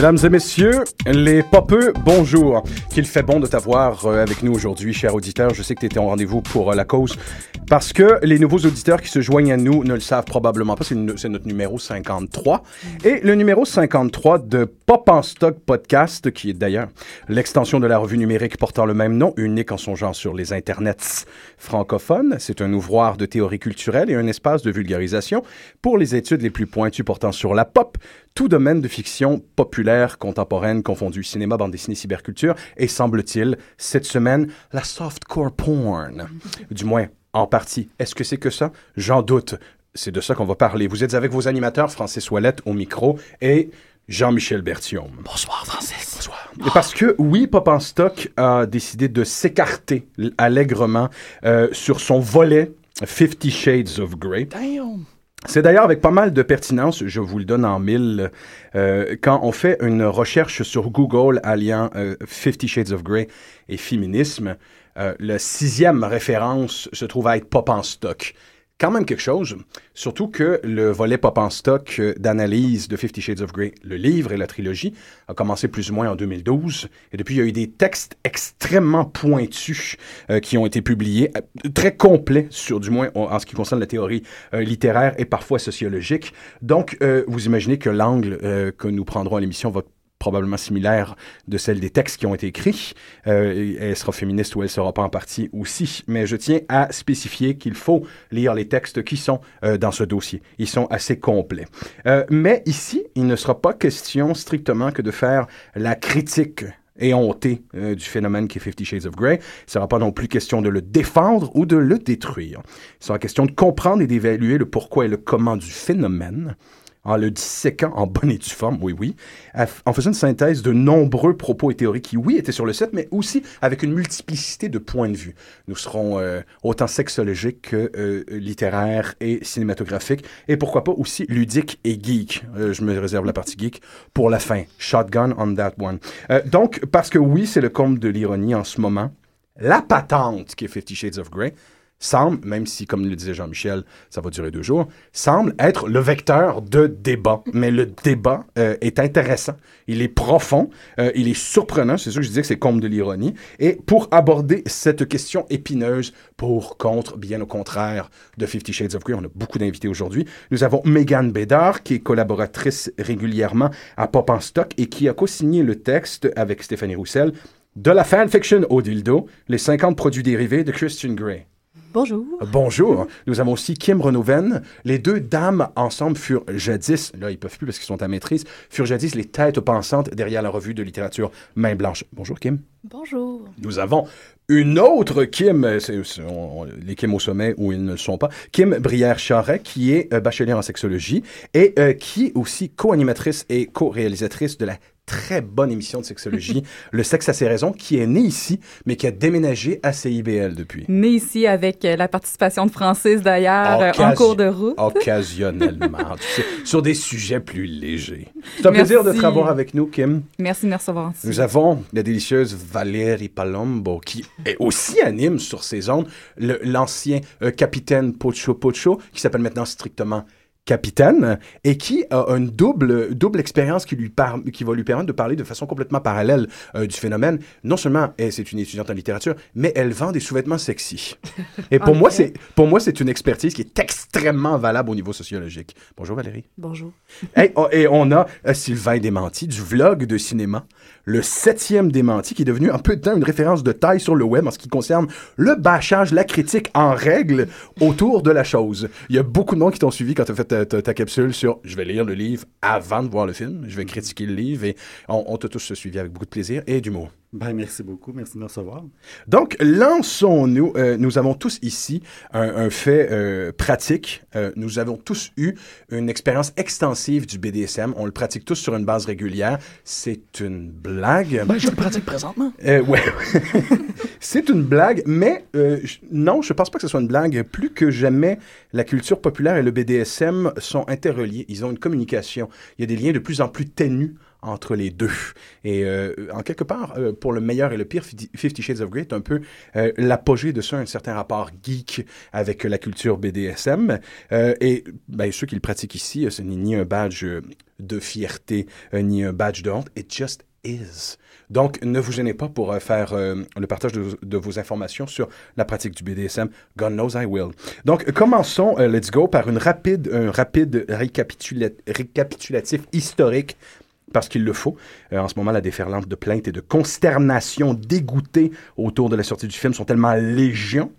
Mesdames et messieurs, les popeux, bonjour. Qu'il fait bon de t'avoir euh, avec nous aujourd'hui, cher auditeur. Je sais que tu étais en rendez-vous pour euh, la cause. Parce que les nouveaux auditeurs qui se joignent à nous ne le savent probablement pas. C'est notre numéro 53. Et le numéro 53 de Pop en Stock Podcast, qui est d'ailleurs l'extension de la revue numérique portant le même nom, unique en son genre sur les internets francophones. C'est un ouvroir de théorie culturelle et un espace de vulgarisation pour les études les plus pointues portant sur la pop, tout domaine de fiction populaire, contemporaine, confondu cinéma, bande dessinée, cyberculture, et semble-t-il, cette semaine, la softcore porn. Du moins, en partie. Est-ce que c'est que ça? J'en doute. C'est de ça qu'on va parler. Vous êtes avec vos animateurs, Francis Ouellette au micro et Jean-Michel Berthiaume. Bonsoir, Francis. Bonsoir. Et parce que, oui, Pop en Stock a décidé de s'écarter allègrement euh, sur son volet Fifty Shades of Grey. Damn. C'est d'ailleurs avec pas mal de pertinence, je vous le donne en mille, euh, quand on fait une recherche sur Google alliant euh, Fifty Shades of Grey et féminisme, euh, la sixième référence se trouve à être Pop en stock. Quand même quelque chose, surtout que le volet Pop en stock euh, d'analyse de Fifty Shades of Grey, le livre et la trilogie, a commencé plus ou moins en 2012. Et depuis, il y a eu des textes extrêmement pointus euh, qui ont été publiés, euh, très complets, sur du moins en ce qui concerne la théorie littéraire et parfois sociologique. Donc, vous imaginez que l'angle que nous prendrons à l'émission va probablement similaire de celle des textes qui ont été écrits. Euh, elle sera féministe ou elle sera pas en partie aussi. Mais je tiens à spécifier qu'il faut lire les textes qui sont euh, dans ce dossier. Ils sont assez complets. Euh, mais ici, il ne sera pas question strictement que de faire la critique éhontée euh, du phénomène qui est Fifty Shades of Grey. Il ne sera pas non plus question de le défendre ou de le détruire. Il sera question de comprendre et d'évaluer le pourquoi et le comment du phénomène en le disséquant en bonne et due forme, oui, oui, en faisant une synthèse de nombreux propos et théories qui, oui, étaient sur le set, mais aussi avec une multiplicité de points de vue. Nous serons euh, autant sexologiques que euh, littéraires et cinématographiques, et pourquoi pas aussi ludiques et geeks. Euh, je me réserve la partie geek pour la fin. Shotgun on that one. Donc, parce que oui, c'est le comble de l'ironie en ce moment, la patente qui est Fifty Shades of Grey semble, même si, comme le disait Jean-Michel, ça va durer deux jours, semble être le vecteur de débat. Mais le débat euh, est intéressant, il est profond, euh, il est surprenant, c'est sûr que je disais que c'est comble de l'ironie. Et pour aborder cette question épineuse, pour, contre, bien au contraire de Fifty Shades of Grey, on a beaucoup d'invités aujourd'hui. Nous avons Megan Bédard, qui est collaboratrice régulièrement à Pop en Stock et qui a co-signé le texte avec Stéphanie Roussel de la fanfiction au dildo, les 50 produits dérivés de Christian Grey. Bonjour. Bonjour. Nous avons aussi Kim Renoven. Les deux dames ensemble furent jadis, là ils peuvent plus parce qu'ils sont à maîtrise, furent jadis les têtes pensantes derrière la revue de littérature Main Blanche. Bonjour Kim. Bonjour. Nous avons une autre Kim, euh, on- les Kim au sommet où ils ne le sont pas, Kim Brière-Charret, qui est euh, bachelière en sexologie et euh, qui est aussi co-animatrice et co-réalisatrice de la très bonne émission de sexologie, Le sexe à ses raisons, qui est née ici, mais qui a déménagé à CIBL depuis. Née ici avec euh, la participation de Francis d'ailleurs euh, en cours de route. Occasionnellement, tu sais, sur des sujets plus légers. C'est un plaisir de te avoir avec nous, Kim. Merci de me recevoir. Nous avons la délicieuse Valérie Palombo, qui est aussi anime sur ses ondes l'ancien euh, capitaine Pocho Pocho, qui s'appelle maintenant strictement capitaine et qui a une double, double expérience qui, lui qui va lui permettre de parler de façon complètement parallèle euh, du phénomène. Non seulement c'est une étudiante en littérature, mais elle vend des sous-vêtements sexy. Et pour, moi, c'est, pour moi, c'est une expertise qui est extrêmement valable au niveau sociologique. Bonjour Valérie. Bonjour. Oh, et on a euh, Sylvain Démenti du vlog de cinéma le septième démenti, qui est devenu un peu de temps une référence de taille sur le web en ce qui concerne le bâchage, la critique en règle autour de la chose. Il y a beaucoup de monde qui t'ont suivi quand tu as fait ta, capsule sur « je vais lire le livre avant de voir le film, je vais critiquer le livre » et on, on t'a tous suivi avec beaucoup de plaisir et d'humour. Ben, merci beaucoup. Merci de me recevoir. Donc, lançons-nous. Euh, nous avons tous ici un, fait euh, pratique. Euh, nous avons tous eu une expérience extensive du BDSM. On le pratique tous sur une base régulière. C'est une blague. Ben, je le pratique présentement. ouais. C'est une blague, mais non, je pense pas que ce soit une blague. Plus que jamais, la culture populaire et le BDSM sont interreliés. Ils ont une communication. Il y a des liens de plus en plus ténus entre les deux. Et euh, en quelque part, euh, pour le meilleur et le pire, Fifty Shades of Grey est un peu euh, l'apogée de ça, un certain rapport geek avec la culture BDSM. et ben, ceux qui le pratiquent ici, ce n'est ni un badge de fierté, ni un badge de honte. It just is. Donc, ne vous gênez pas pour faire le partage de, vos informations sur la pratique du BDSM. God knows I will. Donc, commençons, let's go, par une rapide, un rapide récapitulatif historique parce qu'il le faut. Euh, en ce moment, la déferlante de plaintes et de consternation dégoûtée autour de la sortie du film sont tellement légion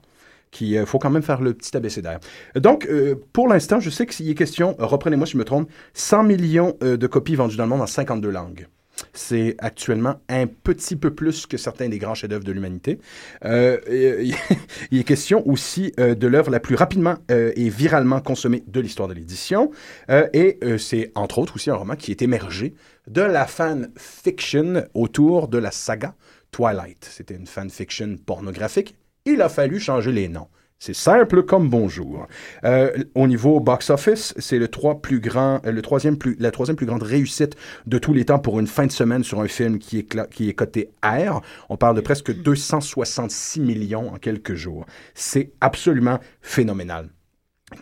qu'il euh, faut quand même faire le petit abécédaire. Donc, euh, pour l'instant, je sais qu'il est question, reprenez-moi si je me trompe, 100 millions de copies vendues dans le monde en 52 langues. C'est actuellement un petit peu plus que certains des grands chefs-d'œuvre de l'humanité. Euh, il est question aussi euh, de l'œuvre la plus rapidement euh, et viralement consommée de l'histoire de l'édition. et c'est entre autres aussi un roman qui est émergé de la fan-fiction autour de la saga Twilight. C'était une fan-fiction pornographique. Il a fallu changer les noms. C'est simple comme bonjour. Euh, au niveau box-office, c'est le, plus grand, euh, le troisième plus, la troisième plus grande réussite de tous les temps pour une fin de semaine sur un film qui est, qui est coté R. On parle de presque 266 millions en quelques jours. C'est absolument phénoménal.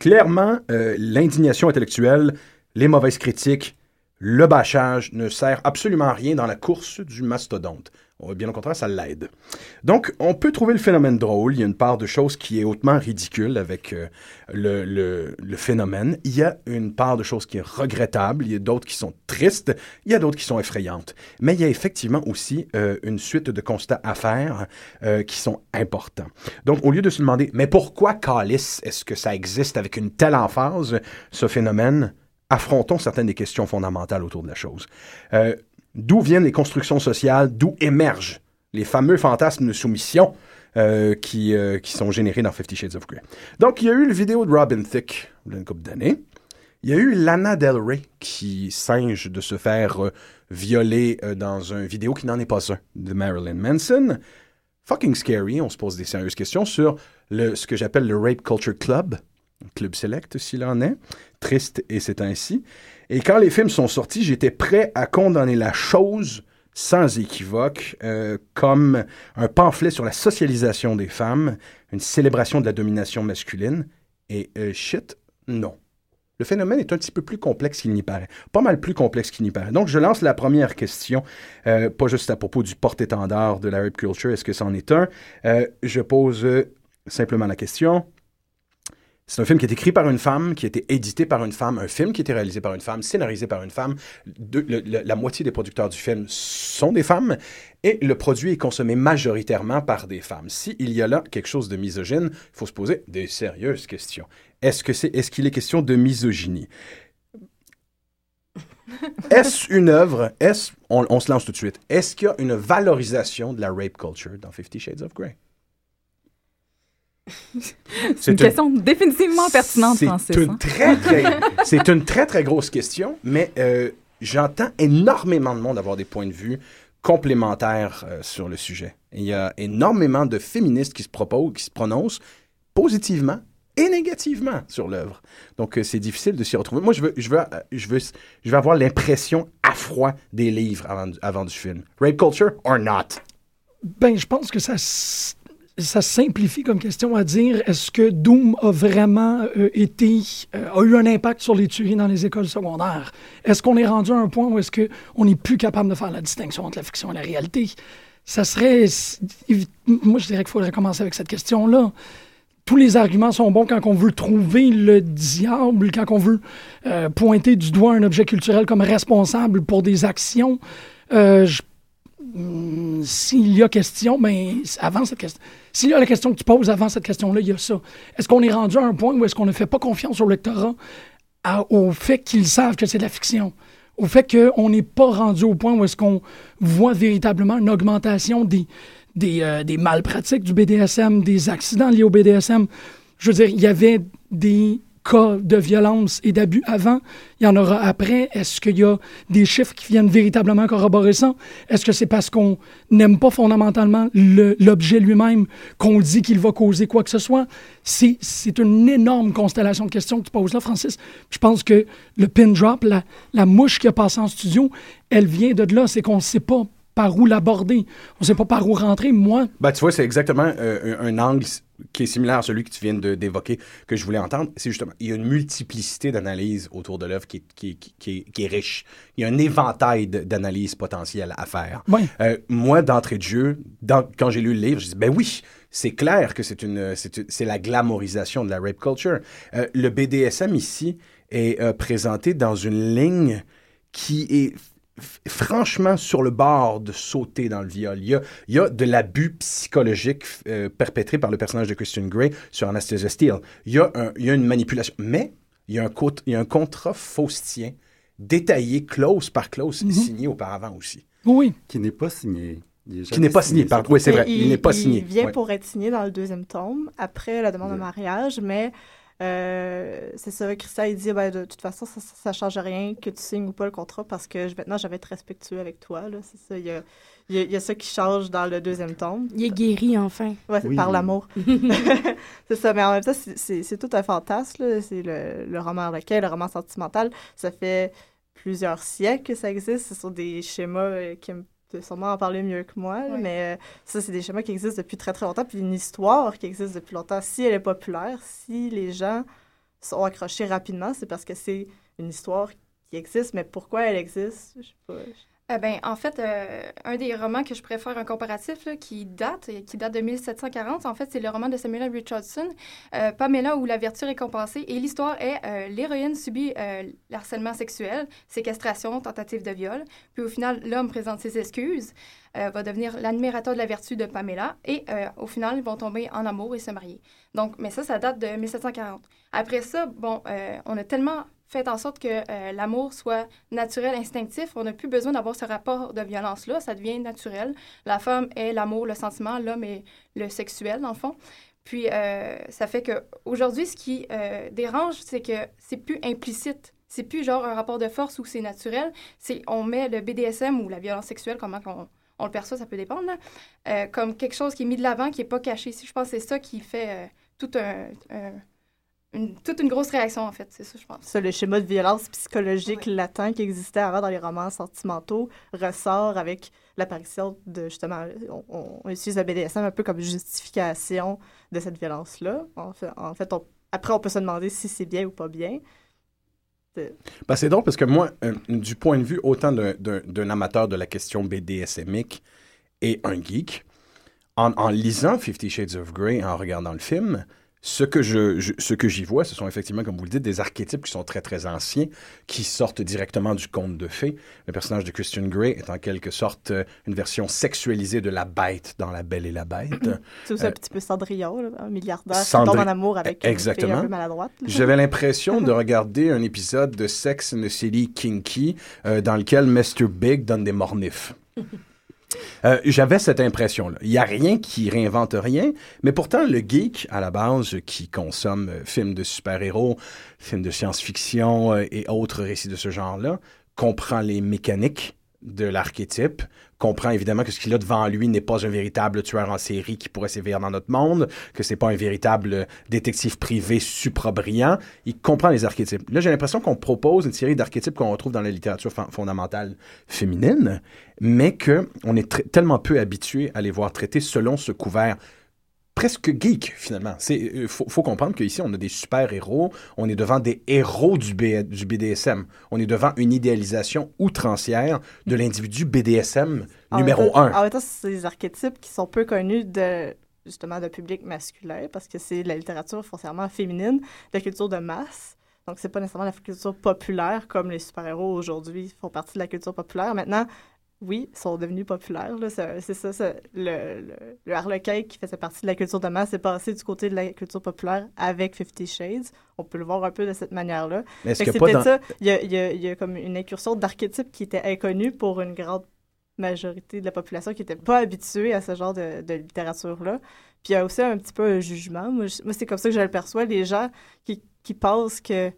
Clairement, euh, l'indignation intellectuelle, les mauvaises critiques, le bâchage ne sert absolument à rien dans la course du mastodonte. Bien au contraire, ça l'aide. Donc, on peut trouver le phénomène drôle. Il y a une part de choses qui est hautement ridicule avec euh, le, phénomène. Il y a une part de choses qui est regrettable. Il y a d'autres qui sont tristes. Il y a d'autres qui sont effrayantes. Mais il y a effectivement aussi euh, une suite de constats à faire euh, qui sont importants. Donc, au lieu de se demander, mais pourquoi Calice, est-ce que ça existe avec une telle emphase, ce phénomène? affrontons certaines des questions fondamentales autour de la chose. D'où viennent les constructions sociales, d'où émergent les fameux fantasmes de soumission euh, qui, euh, qui sont générés dans Fifty Shades of Grey? Donc, il y a eu le vidéo de Robin Thicke, il y a couple d'années. Il y a eu Lana Del Rey qui singe de se faire violer dans un vidéo qui n'en est pas un, de Marilyn Manson. Fucking scary, on se pose des sérieuses questions sur le, ce que j'appelle le Rape Culture Club, Club Select s'il en est, triste et c'est ainsi. Et quand les films sont sortis, j'étais prêt à condamner la chose sans équivoque euh, comme un pamphlet sur la socialisation des femmes, une célébration de la domination masculine. Et euh, shit, non. Le phénomène est un petit peu plus complexe qu'il n'y paraît. Pas mal plus complexe qu'il n'y paraît. Donc, je lance la première question, euh, pas juste à propos du porte-étendard de la rape culture, est-ce que c'en est un? je pose simplement la question, c'est un film qui est écrit par une femme, qui a été édité par une femme, un film qui a été réalisé par une femme, scénarisé par une femme. la moitié des producteurs du film sont des femmes et le produit est consommé majoritairement par des femmes. S'il y a là quelque chose de misogyne, il faut se poser des sérieuses questions. Est-ce que c'est, est-ce qu'il est question de misogynie? Est-ce une œuvre, est-ce, on, on se lance tout de suite, est-ce qu'il y a une valorisation de la rape culture dans Fifty Shades of Grey? C'est une, question définitivement pertinente, Francis. Une hein. très, très, c'est une très, très grosse question, mais euh, j'entends énormément de monde avoir des points de vue complémentaires euh, sur le sujet. Il y a énormément de féministes qui se proposent, qui se prononcent positivement et négativement sur l'œuvre. Donc, euh, c'est difficile de s'y retrouver. Moi, je veux, je veux, euh, je veux, je veux avoir l'impression à froid des livres avant, avant du film. Rape culture or not? Ben, je pense que ça, ça simplifie comme question à dire est-ce que Doom a vraiment euh, été, euh, a eu un impact sur les tueries dans les écoles secondaires? Est-ce qu'on est rendu à un point où est-ce que on n'est plus capable de faire la distinction entre la fiction et la réalité? Ça serait, moi, je dirais qu'il faudrait commencer avec cette question-là. Tous les arguments sont bons quand on veut trouver le diable, quand on veut euh, pointer du doigt un objet culturel comme responsable pour des actions. Euh, je Hum, S'il y a question, ben, avant cette question, s'il y a la question que tu poses avant cette question-là, il y a ça. Est-ce qu'on est rendu à un point où est-ce qu'on ne fait pas confiance au lectorat au fait qu'ils savent que c'est de la fiction? Au fait qu'on n'est pas rendu au point où est-ce qu'on voit véritablement une augmentation des, des, euh, des malpratiques du BDSM, des accidents liés au BDSM. Je veux dire, il y avait des cas de violence et d'abus avant, il y en aura après. Est-ce qu'il y a des chiffres qui viennent véritablement corroborer ça? Est-ce que c'est parce qu'on n'aime pas fondamentalement le- l'objet lui-même qu'on dit qu'il va causer quoi que ce soit? C'est une énorme constellation de questions que tu poses là, Francis. Je pense que le pin drop, la, la mouche qui a passé en studio, elle vient de là. C'est qu'on ne sait pas par où l'aborder. On ne sait pas par où rentrer. Moi, Ben, tu vois, c'est exactement euh, un, un angle qui est similaire à celui que tu viens d'évoquer, que je voulais entendre. C'est justement, il y a une multiplicité d'analyses autour de l'œuvre qui, est- qui, qui, est- qui est riche. Il y a un éventail d'analyses potentielles à faire. Euh, moi, d'entrée de jeu, dans- quand j'ai lu le livre, je dis, ben oui, c'est clair que c'est une, c'est la glamorisation de la rape culture. Euh, le BDSM ici est euh, présenté dans une ligne qui est franchement sur le bord de sauter dans le viol. Il y a, il y a de l'abus psychologique euh, perpétré par le personnage de Christian Grey sur Anastasia Steele. Il y a, un- il y a une manipulation. Mais il y a un, co- il y a un contrat faustien détaillé, clause par clause, signé auparavant aussi. oui. Qui n'est pas signé. Il Qui n'est pas signé, ce pardon. Oui, c'est vrai. Il, n'est pas il signé. vient Ouais. pour être signé dans le deuxième tome, après la demande de mariage, mais euh, c'est ça, Christian, il dit, ben, de toute façon, ça, ça, ça change rien que tu signes ou pas le contrat parce que je- maintenant, je vais être respectueux avec toi. là. C'est ça, il y a, il y a- il y a ça qui change dans le deuxième tome. Il est guéri, enfin. Ouais, c'est Oui. par l'amour. c'est ça, mais en même temps, c'est- tout un fantasme. là. C'est le, le roman lequel, le roman sentimental. Ça fait plusieurs siècles que ça existe. Ce sont des schémas euh, qui me peut sûrement en parler mieux que moi, mais euh, ça, c'est des schémas qui existent depuis très, très longtemps. Puis une histoire qui existe depuis longtemps. Si elle est populaire, si les gens sont accrochés rapidement, c'est parce que c'est une histoire qui existe. Mais pourquoi elle existe? Je sais pas. Euh, ben, en fait, euh, un des romans que je préfère un comparatif là, qui date, et qui date de 1740, en fait, c'est le roman de Samuel Richardson, euh, Pamela, où la vertu est récompensée. Et l'histoire est euh, l'héroïne subit euh, l'harcèlement sexuel, séquestration, tentative de viol. Puis au final, l'homme présente ses excuses, euh, va devenir l'admirateur de la vertu de Pamela. Et euh, au final, ils vont tomber en amour et se marier. Donc, mais ça, ça date de 1740. Après ça, bon, euh, on a tellement fait en sorte que euh, l'amour soit naturel, instinctif. On n'a plus besoin d'avoir ce rapport de violence-là. Ça devient naturel. La femme est l'amour, le sentiment. L'homme est le sexuel, dans le fond. Puis, euh, ça fait que aujourd'hui, ce qui euh, dérange, c'est que c'est plus implicite. C'est plus genre un rapport de force où c'est naturel. On met le BDSM ou la violence sexuelle, comment on, on le perçoit, ça peut dépendre, comme quelque chose qui est mis de l'avant, qui n'est pas caché. Je pense que c'est ça qui fait tout un- une, toute une grosse réaction, en fait. C'est ça, je pense. Ça, le schéma de violence psychologique Ouais. latent qui existait avant dans les romans sentimentaux ressort avec l'apparition de, justement, on, utilise le BDSM un peu comme justification de cette violence-là. En fait, en fait on- après, on peut se demander si c'est bien ou pas bien. Ben, c'est drôle parce que moi, euh, du point de vue autant d'un amateur de la question BDSMique et un geek, en, en lisant Fifty Shades of Grey, en regardant le film, ce que je, je- ce que j'y vois, ce sont effectivement, comme vous le dites, des archétypes qui sont très très anciens, qui sortent directement du conte de fées. Le personnage de Christian Grey est en quelque sorte euh, une version sexualisée de la bête dans La Belle et la Bête. C'est aussi Euh, un petit peu Cendrillon, là, un milliardaire Cendri- qui tombe en amour avec une Exactement. un peu maladroite. J'avais l'impression de regarder un épisode de Sex in the City Kinky euh, dans lequel Mr. Big donne des mornifs. Euh, J'avais cette impression-là. Il n'y a rien qui réinvente rien, mais pourtant, le geek, à la base, qui consomme euh, films de super-héros, films de science-fiction euh, et autres récits de ce genre-là, comprend les mécaniques de l'archétype, comprend évidemment que ce qu'il a devant lui n'est pas un véritable tueur en série qui pourrait sévir dans notre monde, que c'est pas un véritable détective privé supra-brillant. Il comprend les archétypes. Là, j'ai l'impression qu'on propose une série d'archétypes qu'on retrouve dans la littérature fon- fondamentale féminine, mais qu'on est tellement peu habitué à les voir traités selon ce couvert presque geek finalement. C'est euh, faut, faut comprendre qu'ici on a des super héros, on est devant des héros du, B- du BDSM, on est devant une idéalisation outrancière de l'individu BDSM En numéro un. En même temps, c'est des archétypes qui sont peu connus de justement de public masculin parce que c'est la littérature foncièrement féminine, la culture de masse. Donc, c'est pas nécessairement la culture populaire comme les super-héros aujourd'hui font partie de la culture populaire. Maintenant, oui, ils sont devenus populaires. C'est ça, le, le, le Harlequin qui faisait partie de la culture de masse est passé du côté de la culture populaire avec Fifty Shades. On peut le voir un peu de cette manière-là. Peut-être dans- ça. Il y, a, il y a- il y a comme une incursion d'archétypes qui était inconnue pour une grande majorité de la population qui n'était pas habituée à ce genre de, de littérature-là. Puis il y a aussi un petit peu un jugement. Moi, c'est comme ça que je le perçois. Les gens qui, qui pensent que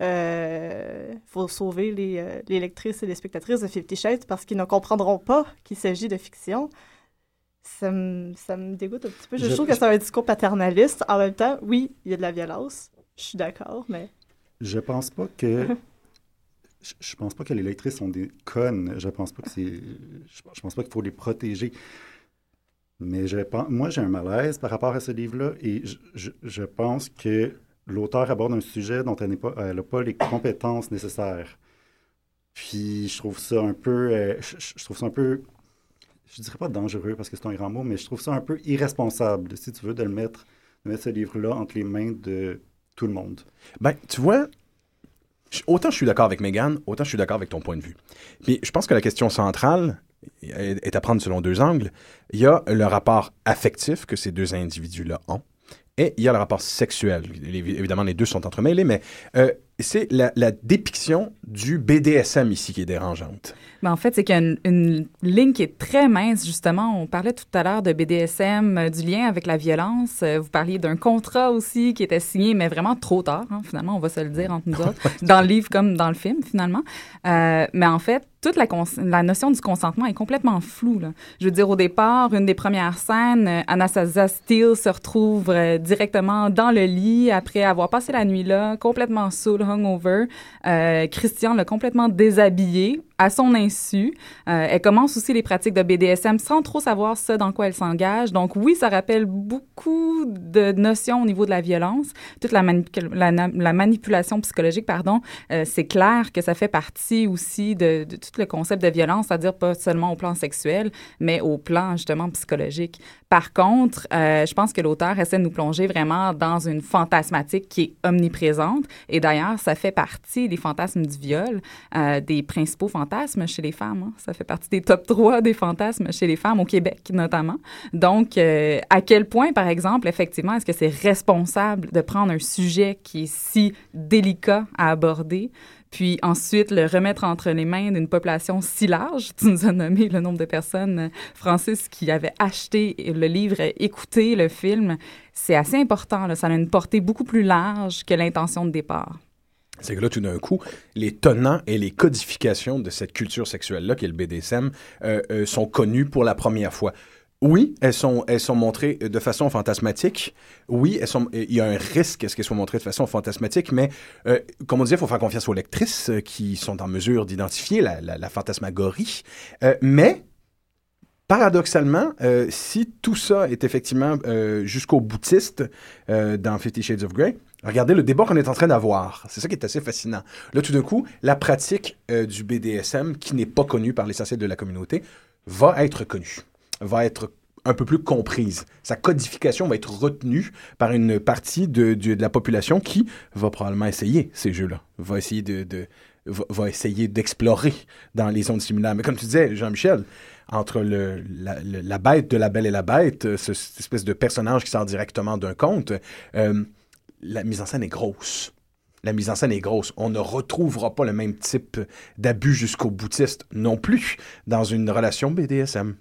euh, faut sauver les, euh, les lectrices et les spectatrices de Fifty Shades parce qu'ils ne comprendront pas qu'il s'agit de fiction. Ça me, ça me dégoûte un petit peu. Je, Je- trouve que c'est un discours paternaliste. En même temps, oui, il y a de la violence. Je suis d'accord, mais... Je pense pas que. je, je pense pas que les lectrices sont des connes. Je pense pas que c'est. Je, je pense pas qu'il faut les protéger. Mais je pense, moi, j'ai un malaise par rapport à ce livre-là et je, je- je pense que l'auteur aborde un sujet dont elle n'a pas, pas les compétences nécessaires. Puis je trouve ça un peu. euh, je, je- trouve ça un peu. Je dirais pas dangereux parce que c'est un grand mot, mais je trouve ça un peu irresponsable, si tu veux, de le mettre, de mettre ce livre-là entre les mains de tout le monde. Ben, tu vois, autant je suis d'accord avec Megan, autant je suis d'accord avec ton point de vue. Puis je pense que la question centrale est à prendre selon deux angles. Il y a le rapport affectif que ces deux individus-là ont, et il y a le rapport sexuel. Évidemment, les deux sont entremêlés, mais euh, c'est la, la dépiction du BDSM ici qui est dérangeante. Ben, en fait, c'est qu'il y a une, une ligne qui est très mince, justement. On parlait tout à l'heure de BDSM, euh, du lien avec la violence. Euh, vous parliez d'un contrat aussi qui était signé, mais vraiment trop tard, hein, finalement, on va se le dire entre nous autres, dans le livre comme dans le film, finalement. Euh, mais en fait, toute la, la notion du consentement est complètement floue. Là. Je veux dire, au départ, une des premières scènes, euh, Anastasia Steele se retrouve euh, directement dans le lit après avoir passé la nuit là, complètement saoul, hungover. Euh, Christian l'a complètement déshabillé à son insu. Euh, elle commence aussi les pratiques de BDSM sans trop savoir ce dans quoi elle s'engage. Donc oui, ça rappelle beaucoup de notions au niveau de la violence, toute la, manipulation psychologique, pardon. Euh, c'est clair que ça fait partie aussi de, tout le concept de violence, c'est-à-dire pas seulement au plan sexuel, mais au plan justement psychologique. Par contre, euh, je pense que l'auteur essaie de nous plonger vraiment dans une fantasmatique qui est omniprésente. Et d'ailleurs, ça fait partie des fantasmes du viol, des principaux fantasmes chez les femmes. hein. Ça fait partie des top 3 des fantasmes chez les femmes au Québec, notamment. Donc, euh, à quel point, par exemple, effectivement, est-ce que c'est responsable de prendre un sujet qui est si délicat à aborder puis ensuite le remettre entre les mains d'une population si large? Tu nous as nommé le nombre de personnes, Francis, qui avaient acheté le livre, écouté le film. C'est assez important. Ça a une portée beaucoup plus large que l'intention de départ. C'est que là, tout d'un coup, les tenants et les codifications de cette culture sexuelle-là, qui est le BDSM, euh, euh, sont connus pour la première fois. Oui, elles sont, elles sont montrées de façon fantasmatique. Oui, elles sont, il y a un risque à ce qu'elles soient montrées de façon fantasmatique, mais euh, comme on disait, il faut faire confiance aux lectrices qui sont en mesure d'identifier la, la- fantasmagorie. Mais, paradoxalement, euh, si tout ça est effectivement euh, jusqu'au boutiste euh, dans Fifty Shades of Grey, regardez le débat qu'on est en train d'avoir. C'est ça qui est assez fascinant. Là, tout d'un coup, la pratique du BDSM, qui n'est pas connue par l'essentiel de la communauté, va être connue, va être un peu plus comprise. Sa codification va être retenue par une partie de, la population qui va probablement essayer ces jeux-là, va essayer de- va, essayer d'explorer dans les zones similaires. Mais comme tu disais, Jean-Michel, entre la, bête de la belle et la bête, euh, ce- cette espèce de personnage qui sort directement d'un conte, euh, la mise en scène est grosse. La mise en scène est grosse. On ne retrouvera pas le même type d'abus jusqu'au boutiste non plus dans une relation BDSM.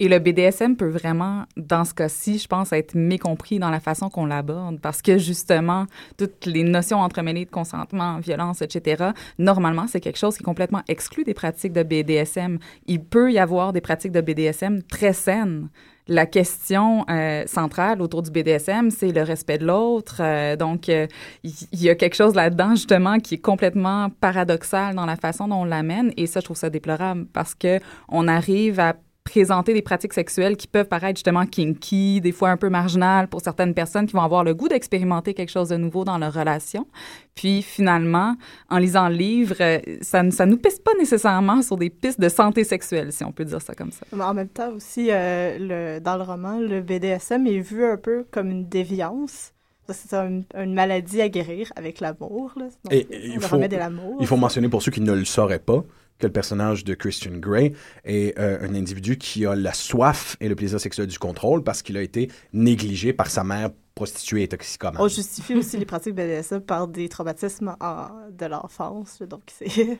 Et le BDSM peut vraiment, dans ce cas-ci, je pense, être mécompris dans la façon qu'on l'aborde parce que justement, toutes les notions entremêlées de consentement, violence, etc., normalement, c'est quelque chose qui est complètement exclu des pratiques de BDSM. Il peut y avoir des pratiques de BDSM très saines la question euh, centrale autour du BDSM, c'est le respect de l'autre. Euh, donc, euh, il y, a quelque chose là-dedans, justement, qui est complètement paradoxal dans la façon dont on l'amène. Et ça, je trouve ça déplorable parce que on arrive à présenter des pratiques sexuelles qui peuvent paraître justement kinky, des fois un peu marginales pour certaines personnes qui vont avoir le goût d'expérimenter quelque chose de nouveau dans leur relation. Puis finalement, en lisant le livre, euh, ça ne ça nous pisse pas nécessairement sur des pistes de santé sexuelle, si on peut dire ça comme ça. Mais en même temps aussi, euh, le, dans le roman, le BDSM est vu un peu comme une déviance. C'est une, une, maladie à guérir avec l'amour. Et, il, faut, il faut mentionner pour ceux qui ne le sauraient pas que le personnage de Christian Grey est euh, un individu qui a la soif et le plaisir sexuel du contrôle parce qu'il a été négligé par sa mère prostituée et toxicomane. On justifie aussi les pratiques BDSM par des traumatismes de l'enfance. Donc, c'est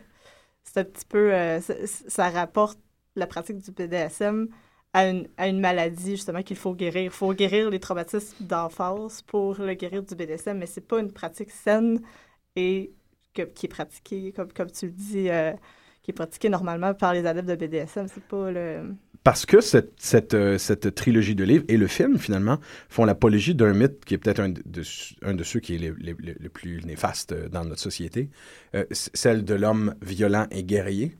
un petit peu... Euh, ça rapporte la pratique du BDSM à une, à une maladie, justement, qu'il faut guérir. Il faut guérir les traumatismes d'enfance pour le guérir du BDSM, mais c'est pas une pratique saine et qui est pratiquée, comme, comme tu le dis... Euh, qui est pratiqué normalement par les adeptes de BDSM. C'est pas le. Parce que cette, cette, euh, cette, trilogie de livres et le film, finalement, font l'apologie d'un mythe qui est peut-être un de, un de ceux qui est le, plus néfaste euh, dans notre société, euh, celle de l'homme violent et guerrier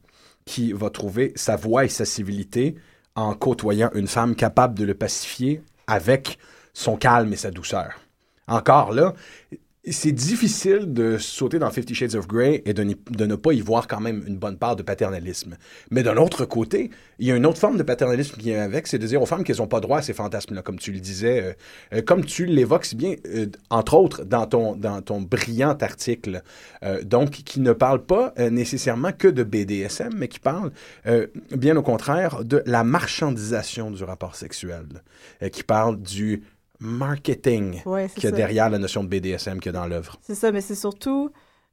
qui va trouver sa voix et sa civilité en côtoyant une femme capable de le pacifier avec son calme et sa douceur. Encore là, c'est difficile de sauter dans Fifty Shades of Grey et de, ne pas y voir quand même une bonne part de paternalisme. Mais d'un autre côté, il y a une autre forme de paternalisme qui vient avec, c'est de dire aux femmes qu'elles n'ont pas droit à ces fantasmes-là, comme tu le disais, euh, euh, comme tu l'évoques si bien, euh, entre autres, dans ton, dans ton brillant article, donc qui ne parle pas nécessairement que de BDSM, mais qui parle, bien au contraire, de la marchandisation du rapport sexuel, qui parle du marketing ouais, qu'il y a derrière la notion de BDSM qu'il y a dans l'œuvre. C'est ça, mais c'est surtout,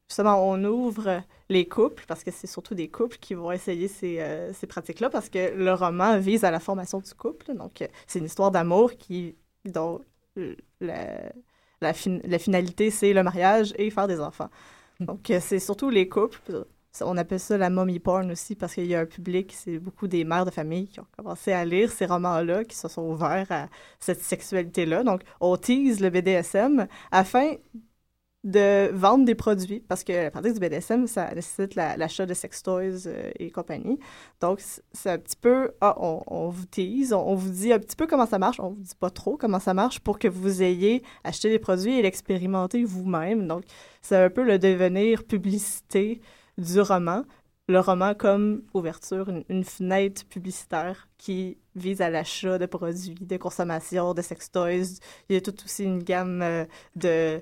justement, on ouvre les couples, parce que c'est surtout des couples qui vont essayer ces, euh, ces pratiques-là, parce que le roman vise à la formation du couple. Donc, euh, c'est une histoire d'amour qui, dont la, la, la finalité, c'est le mariage et faire des enfants. Donc, euh, c'est surtout les couples. On appelle ça la mommy porn aussi parce qu'il y a un public, c'est beaucoup des mères de famille qui ont commencé à lire ces romans-là, qui se sont ouverts à cette sexualité-là. Donc, on tease le BDSM afin de vendre des produits parce que la pratique du BDSM, ça nécessite l'achat de sex toys euh, et compagnie. Donc, c'est un petit peu, ah, on, vous tease, on, vous dit un petit peu comment ça marche, on vous dit pas trop comment ça marche pour que vous ayez acheté des produits et l'expérimenter vous-même. Donc, c'est un peu le devenir publicité du roman. Le roman comme ouverture, une, fenêtre publicitaire qui vise à l'achat de produits, de consommation, de sex toys. Il y a tout aussi une gamme euh, de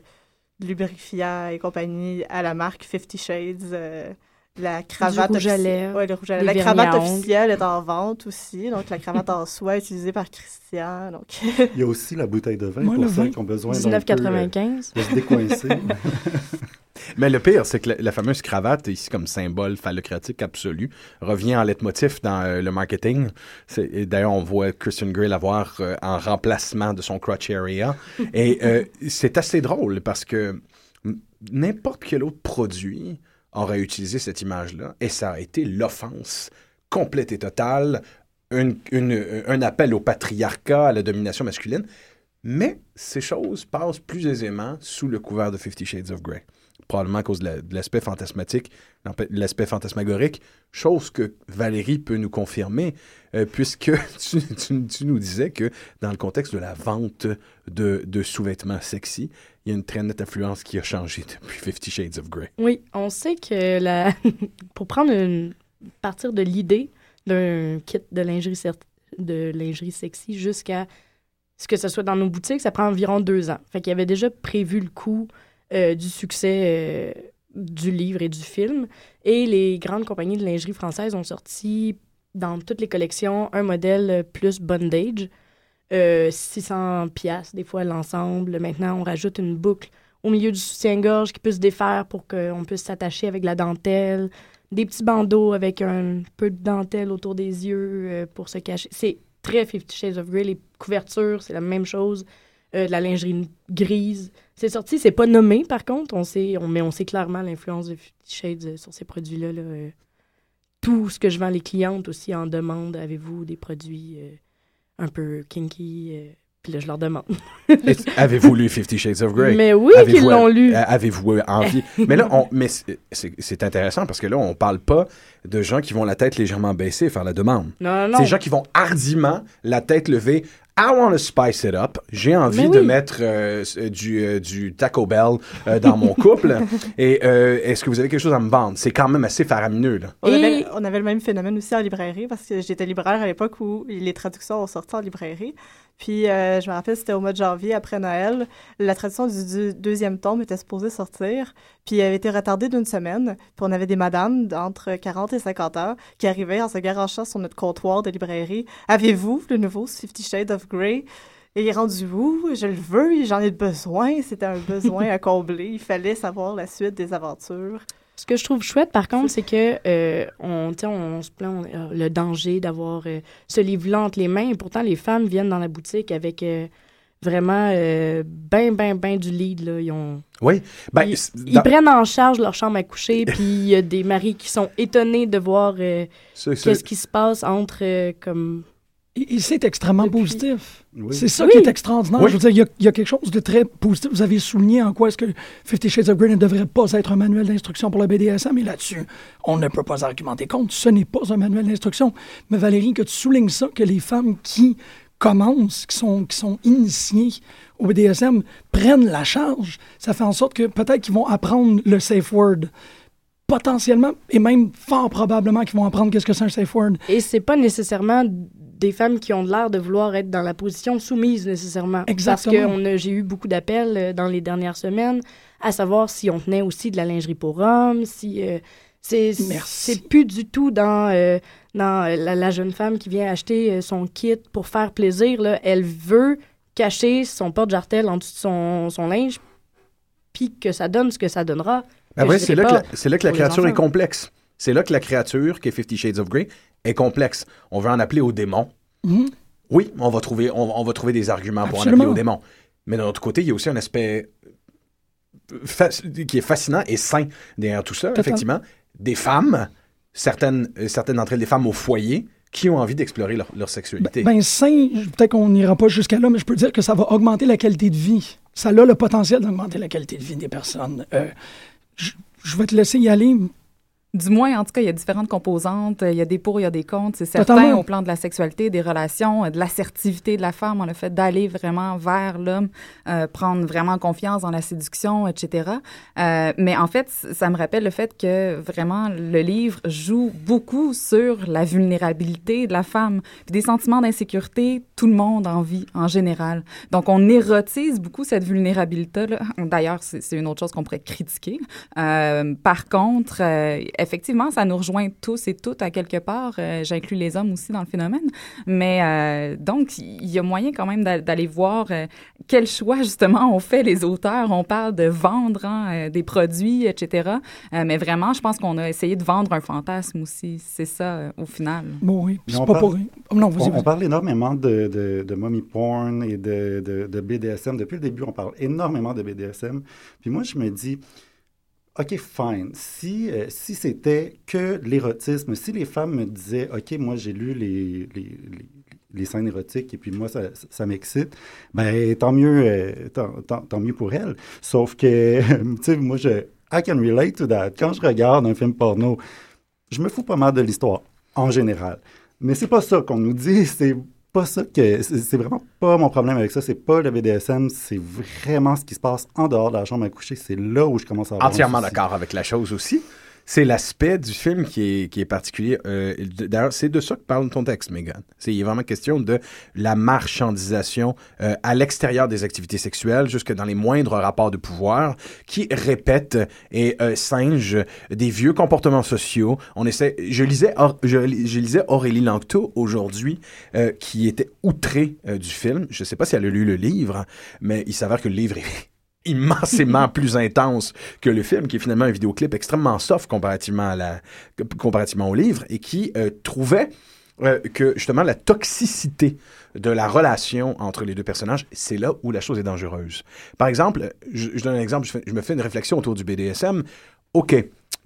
lubrifiants et compagnie à la marque Fifty Shades. Euh, la cravate, rouge à lèvres, ouais, le rouge à lèvres. La cravate officielle est en vente aussi. Donc, la cravate en soie utilisée par Christian. Donc... Il y a aussi la bouteille de vin pour ceux qui ont besoin 19,95 de se décoincer. Mais le pire, c'est que la, fameuse cravate, ici comme symbole phallocratique absolu, revient en leitmotiv dans euh, le marketing. D'ailleurs, on voit Christian Grey l'avoir euh, en remplacement de son crotch area. Et euh, c'est assez drôle parce que n'importe quel autre produit aurait utilisé cette image-là et ça a été l'offense complète et totale, un appel au patriarcat, à la domination masculine. Mais ces choses passent plus aisément sous le couvert de Fifty Shades of Grey probablement à cause de l'aspect fantasmatique, l'aspect fantasmagorique, chose que Valérie peut nous confirmer, euh, puisque tu, nous disais que dans le contexte de la vente de, sous-vêtements sexy, il y a une très nette influence qui a changé depuis Fifty Shades of Grey. Oui, on sait que la... pour prendre partir de l'idée d'un kit de lingerie, de lingerie sexy jusqu'à ce que ce soit dans nos boutiques, ça prend environ deux ans. Fait qu'il avait déjà prévu le coût euh, du succès euh, du livre et du film. Et les grandes compagnies de lingerie françaises ont sorti dans toutes les collections un modèle plus bondage, 600 euh, pièces des fois l'ensemble. Maintenant, on rajoute une boucle au milieu du soutien-gorge qui peut se défaire pour qu'on puisse s'attacher avec la dentelle, des petits bandeaux avec un peu de dentelle autour des yeux pour se cacher. C'est très Fifty Shades of Grey. Les couvertures, c'est la même chose. Euh, de la lingerie grise. C'est sorti, c'est pas nommé par contre, on sait, on, mais on sait clairement l'influence de Fifty Shades euh, sur ces produits-là. là, euh. tout ce que je vends les clientes aussi en demande, avez-vous des produits un peu kinky? puis là, je leur demande. Avez-vous lu Fifty Shades of Grey? Mais oui qu'ils l'ont lu. Avez-vous envie? mais là, on, mais c'est- c'est c'est intéressant parce que là, on parle pas de gens qui vont la tête légèrement baissée faire la demande. Non, non, C'est non. des gens qui vont hardiment, la tête levée. I want to spice it up. J'ai envie de mettre euh, du, euh, du Taco Bell euh, dans mon couple. Et euh, est-ce que vous avez quelque chose à me vendre? C'est quand même assez faramineux, là. On, Et- avait, on avait le même phénomène aussi en librairie parce que j'étais libraire à l'époque où les traductions ont sorti en librairie. Puis euh, je me rappelle, c'était au mois de janvier après Noël. La traduction du, deuxième tome était supposée sortir. Puis elle avait été retardée d'une semaine. Puis on avait des madames d'entre 40 et 50 ans qui arrivaient en se garochant sur notre comptoir de librairie. Avez-vous le nouveau Fifty Shades of Grey? Et rendu où? Je le veux, j'en ai besoin. C'était un besoin à combler. Il fallait savoir la suite des aventures. Ce que je trouve chouette, par contre, c'est que euh, on, se plaint on- euh, le danger d'avoir euh, ce livre-là entre les mains. Et pourtant, les femmes viennent dans la boutique avec euh, vraiment ben, ben, ben du lead. Là. Ils, ont, Oui. Ben, ils, c'est- ils dans- prennent en charge leur chambre à coucher, puis il y a des maris qui sont étonnés de voir qu'est-ce qui se passe entre comme Et, et c'est extrêmement Depuis- positif. Oui. C'est ça Oui. qui est extraordinaire. Oui. Je veux dire, il y a- il y, a quelque chose de très positif. Vous avez souligné en quoi est-ce que Fifty Shades of Grey ne devrait pas être un manuel d'instruction pour le BDSM, et là-dessus, on ne peut pas argumenter contre. Ce n'est pas un manuel d'instruction. Mais Valérie, que tu soulignes ça, que les femmes qui commencent, qui sont, qui sont initiées au BDSM, prennent la charge, ça fait en sorte que peut-être qu'ils vont apprendre le safe word. Potentiellement, et même fort probablement qu'ils vont apprendre qu'est-ce que c'est un safe word. Et c'est pas nécessairement des femmes qui ont l'air de vouloir être dans la position soumise nécessairement. Exactement. Parce que j'ai eu beaucoup d'appels euh, dans les dernières semaines à savoir si on tenait aussi de la lingerie pour hommes, si euh, c'est Merci. c'est plus du tout dans euh, dans euh, la, la jeune femme qui vient acheter son kit pour faire plaisir là, elle veut cacher son porte-jartel en dessous de son, son linge puis que ça donne ce que ça donnera. Ben c'est là, que la, c'est là que la créature est complexe. C'est là que la créature, qui est Fifty Shades of Grey, est complexe. On veut en appeler au démon. Mhm. Oui, on va trouver, on, on va trouver des arguments pour en appeler au démon. Mais d'un autre côté, il y a aussi un aspect fa- qui est fascinant et sain derrière tout ça, effectivement. Des femmes, certaines, euh, certaines d'entre elles, des femmes au foyer, qui ont envie d'explorer leur, leur sexualité. Ben, sain, peut-être qu'on n'ira pas jusqu'à là, mais je peux dire que ça va augmenter la qualité de vie. Ça a le potentiel d'augmenter la qualité de vie des personnes. Euh, je, je vais te laisser y aller. Du moins, en tout cas, il y a différentes composantes. Il y a des pour, il y a des contre. C'est certain au plan de la sexualité, des relations, de l'assertivité de la femme, le fait d'aller vraiment vers l'homme, euh, prendre vraiment confiance dans la séduction, etc. Euh, mais en fait, ça me rappelle le fait que vraiment le livre joue beaucoup sur la vulnérabilité de la femme, puis des sentiments d'insécurité. Tout le monde en vit en général. Donc, on érotise beaucoup cette vulnérabilité-là. D'ailleurs, c'est une autre chose qu'on pourrait critiquer. Euh, par contre, effectivement, ça nous rejoint tous et toutes à quelque part. Euh, J'inclus les hommes aussi dans le phénomène. Mais euh, donc, il y a moyen quand même d'a- d'aller voir euh, quel choix, justement, ont fait les auteurs. On parle de vendre hein, euh, des produits, etc. Euh, mais vraiment, je pense qu'on a essayé de vendre un fantasme aussi. C'est ça, euh, au final. Bon, oui, puis on pas parle- pour rien. Oh, non, On, parle énormément de, de, de mommy porn et de, de, de BDSM. Depuis le début, on parle énormément de BDSM. Puis moi, je me dis, OK, fine. Si, euh, si c'était que l'érotisme, si les femmes me disaient, OK, moi, j'ai lu les, les, scènes érotiques et puis moi, ça, ça, ça m'excite, ben tant mieux, euh, tant, tant, tant mieux pour elles. Sauf que, tu sais, moi, je, I can relate to that. Quand je regarde un film porno, je me fous pas mal de l'histoire, en général. Mais c'est pas ça qu'on nous dit, c'est pas ça que. C'est vraiment pas mon problème avec ça, c'est pas le BDSM, c'est vraiment ce qui se passe en dehors de la chambre à coucher, c'est là où je commence à avoir. Entièrement d'accord avec la chose aussi. C'est l'aspect du film qui est, qui est particulier. Euh, D'ailleurs, c'est de ça que parle ton texte, Megan. Il est vraiment question de la marchandisation euh, à l'extérieur des activités sexuelles, jusque dans les moindres rapports de pouvoir, qui répètent et euh, singent des vieux comportements sociaux. On essaie. Je lisais, je, je lisais Aurélie Langto aujourd'hui, euh, qui était outrée euh, du film. Je ne sais pas si elle a lu le livre, mais il s'avère que le livre est immensément plus intense que le film, qui est finalement un vidéoclip extrêmement soft comparativement, à la, comparativement au livre, et qui euh, trouvait euh, que justement la toxicité de la relation entre les deux personnages, c'est là où la chose est dangereuse. Par exemple, je, donne un exemple, je me fais une réflexion autour du BDSM. OK,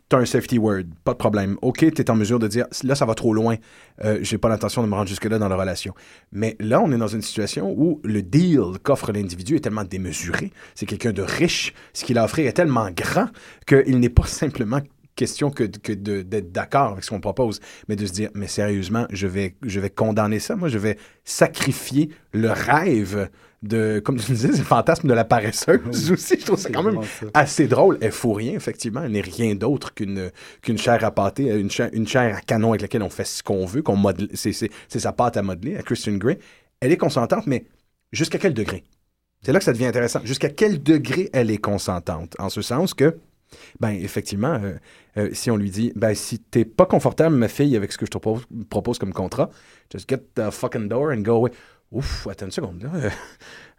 t'as un safety word, pas de problème. OK, t'es en mesure de dire, là, ça va trop loin, euh, j'ai pas l'intention de me rendre jusque-là dans la relation. Mais là, on est dans une situation où le deal qu'offre l'individu est tellement démesuré. C'est quelqu'un de riche. Ce qu'il a offert est tellement grand qu'il n'est pas simplement question que, d'être d'accord avec ce qu'on propose, mais de se dire, mais sérieusement, je vais, je vais condamner ça. Moi, je vais sacrifier le rêve de, comme tu disais, c'est le fantasme de la paresseuse aussi. Je trouve ça quand même assez drôle. Elle faut rien, effectivement. Elle n'est rien d'autre qu'une qu'une chair à pâter, une chair, une chair à canon avec laquelle on fait ce qu'on veut, qu'on modèle. C'est c'est- c'est sa pâte à modeler, à Christian Grey. Elle est consentante, mais jusqu'à quel degré? C'est là que ça devient intéressant. Jusqu'à quel degré elle est consentante? En ce sens que, ben, effectivement, euh, euh, si on lui dit, ben, si t'es pas confortable, ma fille, avec ce que je te propose, propose comme contrat, just get the fucking door and go away. Ouf, attends une seconde, là.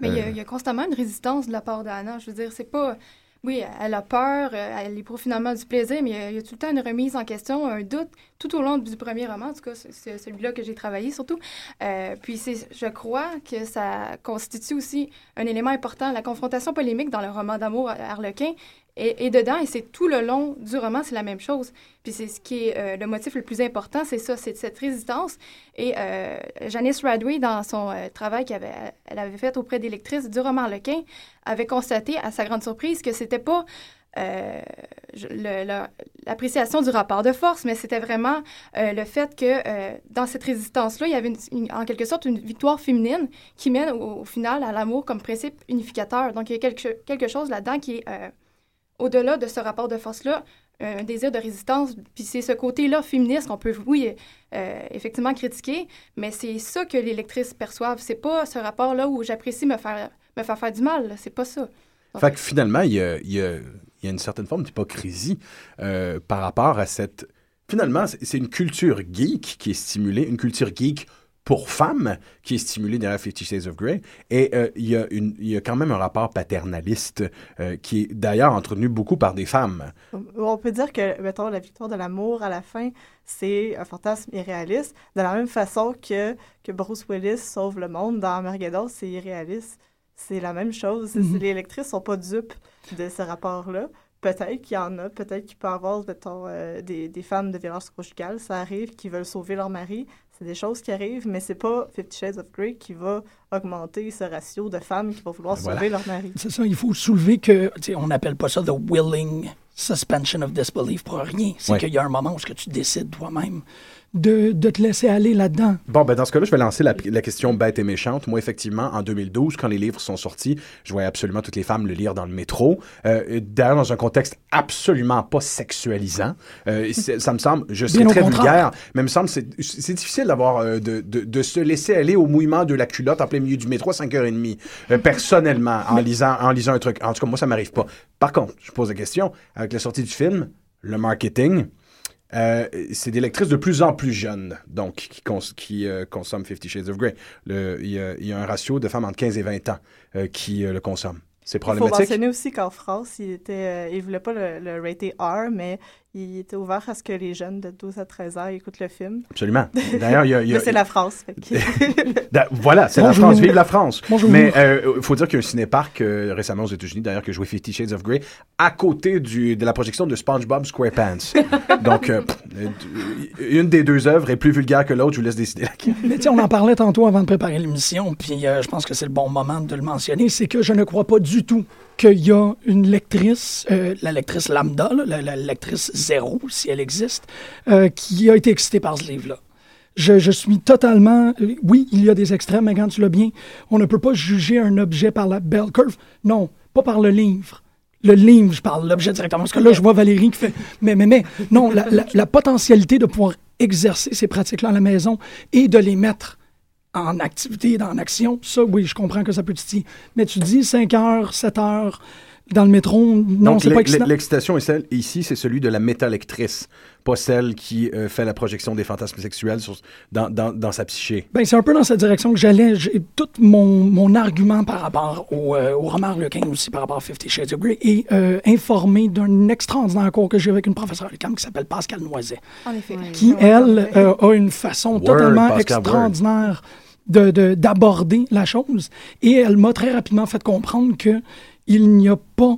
Mais il y, a, euh, il y a constamment une résistance de la part d'Anna. Je veux dire, c'est pas. Oui, elle a peur, elle éprouve finalement du plaisir, mais il y, a, il y a tout le temps une remise en question, un doute, tout au long du premier roman, en tout cas, c'est- celui-là que j'ai travaillé surtout. Euh, puis je crois que ça constitue aussi un élément important, la confrontation polémique dans le roman d'amour Harlequin est, dedans, et c'est tout le long du roman, c'est la même chose. Puis c'est ce qui est euh, le motif le plus important, c'est ça, c'est cette résistance. Et euh, Janice Radway, dans son euh, travail qu'elle avait, elle avait fait auprès des lectrices du roman Harlequin, avait constaté, à sa grande surprise, que c'était pas euh, l'appréciation du rapport de force, mais c'était vraiment le fait que dans cette résistance-là, il y avait en quelque sorte une victoire féminine qui mène au, final à l'amour comme principe unificateur. Donc il y a quelque, quelque chose là-dedans qui est au-delà de ce rapport de force-là, un désir de résistance. Puis c'est ce côté-là féministe qu'on peut, oui, euh, effectivement critiquer, mais c'est ça que les lectrices perçoivent. C'est pas ce rapport-là où j'apprécie me faire, me faire du mal. C'est pas ça. Fait que finalement, il y a, une certaine forme d'hypocrisie euh, par rapport à cette... Finalement, c'est une culture geek qui est stimulée, une culture geek pour femmes qui est stimulée derrière Fifty Shades of Grey. Et euh, il, y a y quand même un rapport paternaliste euh, qui est d'ailleurs entretenu beaucoup par des femmes. On peut dire que, mettons, la victoire de l'amour à la fin, c'est un fantasme irréaliste. De la même façon que, que Bruce Willis sauve le monde dans Armageddon, c'est irréaliste. C'est la même chose. C'est- Mhm. Les lectrices sont pas dupes de ce rapport-là. Peut-être qu'il y en a, peut-être qu'il peut y avoir, mettons, euh, des, des femmes de violence conjugale, ça arrive, qui veulent sauver leur mari. C'est des choses qui arrivent, mais c'est pas Fifty Shades of Grey qui va augmenter ce ratio de femmes qui vont vouloir Voilà. sauver leur mari. C'est ça, il faut soulever que, on n'appelle pas ça the willing suspension of disbelief pour rien. C'est Ouais. qu'il y a un moment où ce que tu décides toi-même de, de te laisser aller là-dedans. Bon, ben dans ce cas-là, je vais lancer la, la question bête et méchante. Moi, effectivement, en 2012, quand les livres sont sortis, je voyais absolument toutes les femmes le lire dans le métro. Euh, D'ailleurs, dans un contexte absolument pas sexualisant. Euh, ça me semble, je serais Bien très vulgaire, mais il me semble que c'est- difficile d'avoir euh, de, de, de se laisser aller au mouillement de la culotte en plein milieu du métro à 5h30, euh, personnellement, en lisant, en lisant un truc. En tout cas, moi, ça m'arrive pas. Par contre, je pose la question, avec la sortie du film, le marketing, euh, c'est des lectrices de plus en plus jeunes, donc, qui, cons- qui euh, consomment Fifty Shades of Grey. Il y, y a un ratio de femmes entre 15 et 20 ans euh, qui euh, le consomment. C'est Il faut problématique. mentionner aussi qu'en France, il était, euh, il voulait pas le, le rater R, mais il était ouvert à ce que les jeunes de 12 à 13 ans écoutent le film. Absolument. D'ailleurs, il y a- il y a- Mais c'est la France. que- voilà, c'est la. France. Vive la France. Bonjour. Mais il faut dire qu'il y a un cinéparc euh, récemment aux États-Unis, d'ailleurs, qui a joué Fifty Shades of Grey à côté du, de la projection de SpongeBob SquarePants. Donc, euh, pff, euh, une des deux œuvres est plus vulgaire que l'autre. Je vous laisse décider laquelle. Mais sais, on en parlait tantôt avant de préparer l'émission, puis euh, je pense que c'est le bon moment de le mentionner, c'est que je ne crois pas du tout qu'il y a une lectrice, euh, la lectrice lambda, la, lectrice zéro, si elle existe, euh, qui a été excitée par ce livre-là. Je, suis totalement... Oui, il y a des extrêmes, mais quand tu l'as bien, on ne peut pas juger un objet par la bell curve. Non, pas par le livre. Le livre, je parle l'objet directement. Parce que là, je vois Valérie qui fait... Mais, mais, mais, non, la, la- la potentialité de pouvoir exercer ces pratiques-là à la maison et de les mettre en activité, en action, ça, oui, je comprends que ça peut titiller. Mais tu dis 5 heures, 7 heures dans le métro. Non, c'est pas excitant. l'excitation ici, c'est celui de la métalectrice, pas celle qui euh, fait la projection des fantasmes sexuels sur- dans, dans- dans sa psyché. Ben, c'est un peu dans cette direction que j'allais. J'ai- Tout mon, mon argument par rapport au, euh, au roman Harlequin, aussi par rapport à Fifty Shades of Grey, est euh, informé d'un extraordinaire cours que j'ai eu avec une professeure de camp qui s'appelle Pascal Noiset. En effet. qui, elle, euh, a une façon Word, totalement Pascal, extraordinaire de- de- d'aborder la chose. Et elle m'a très rapidement fait comprendre que il n'y a pas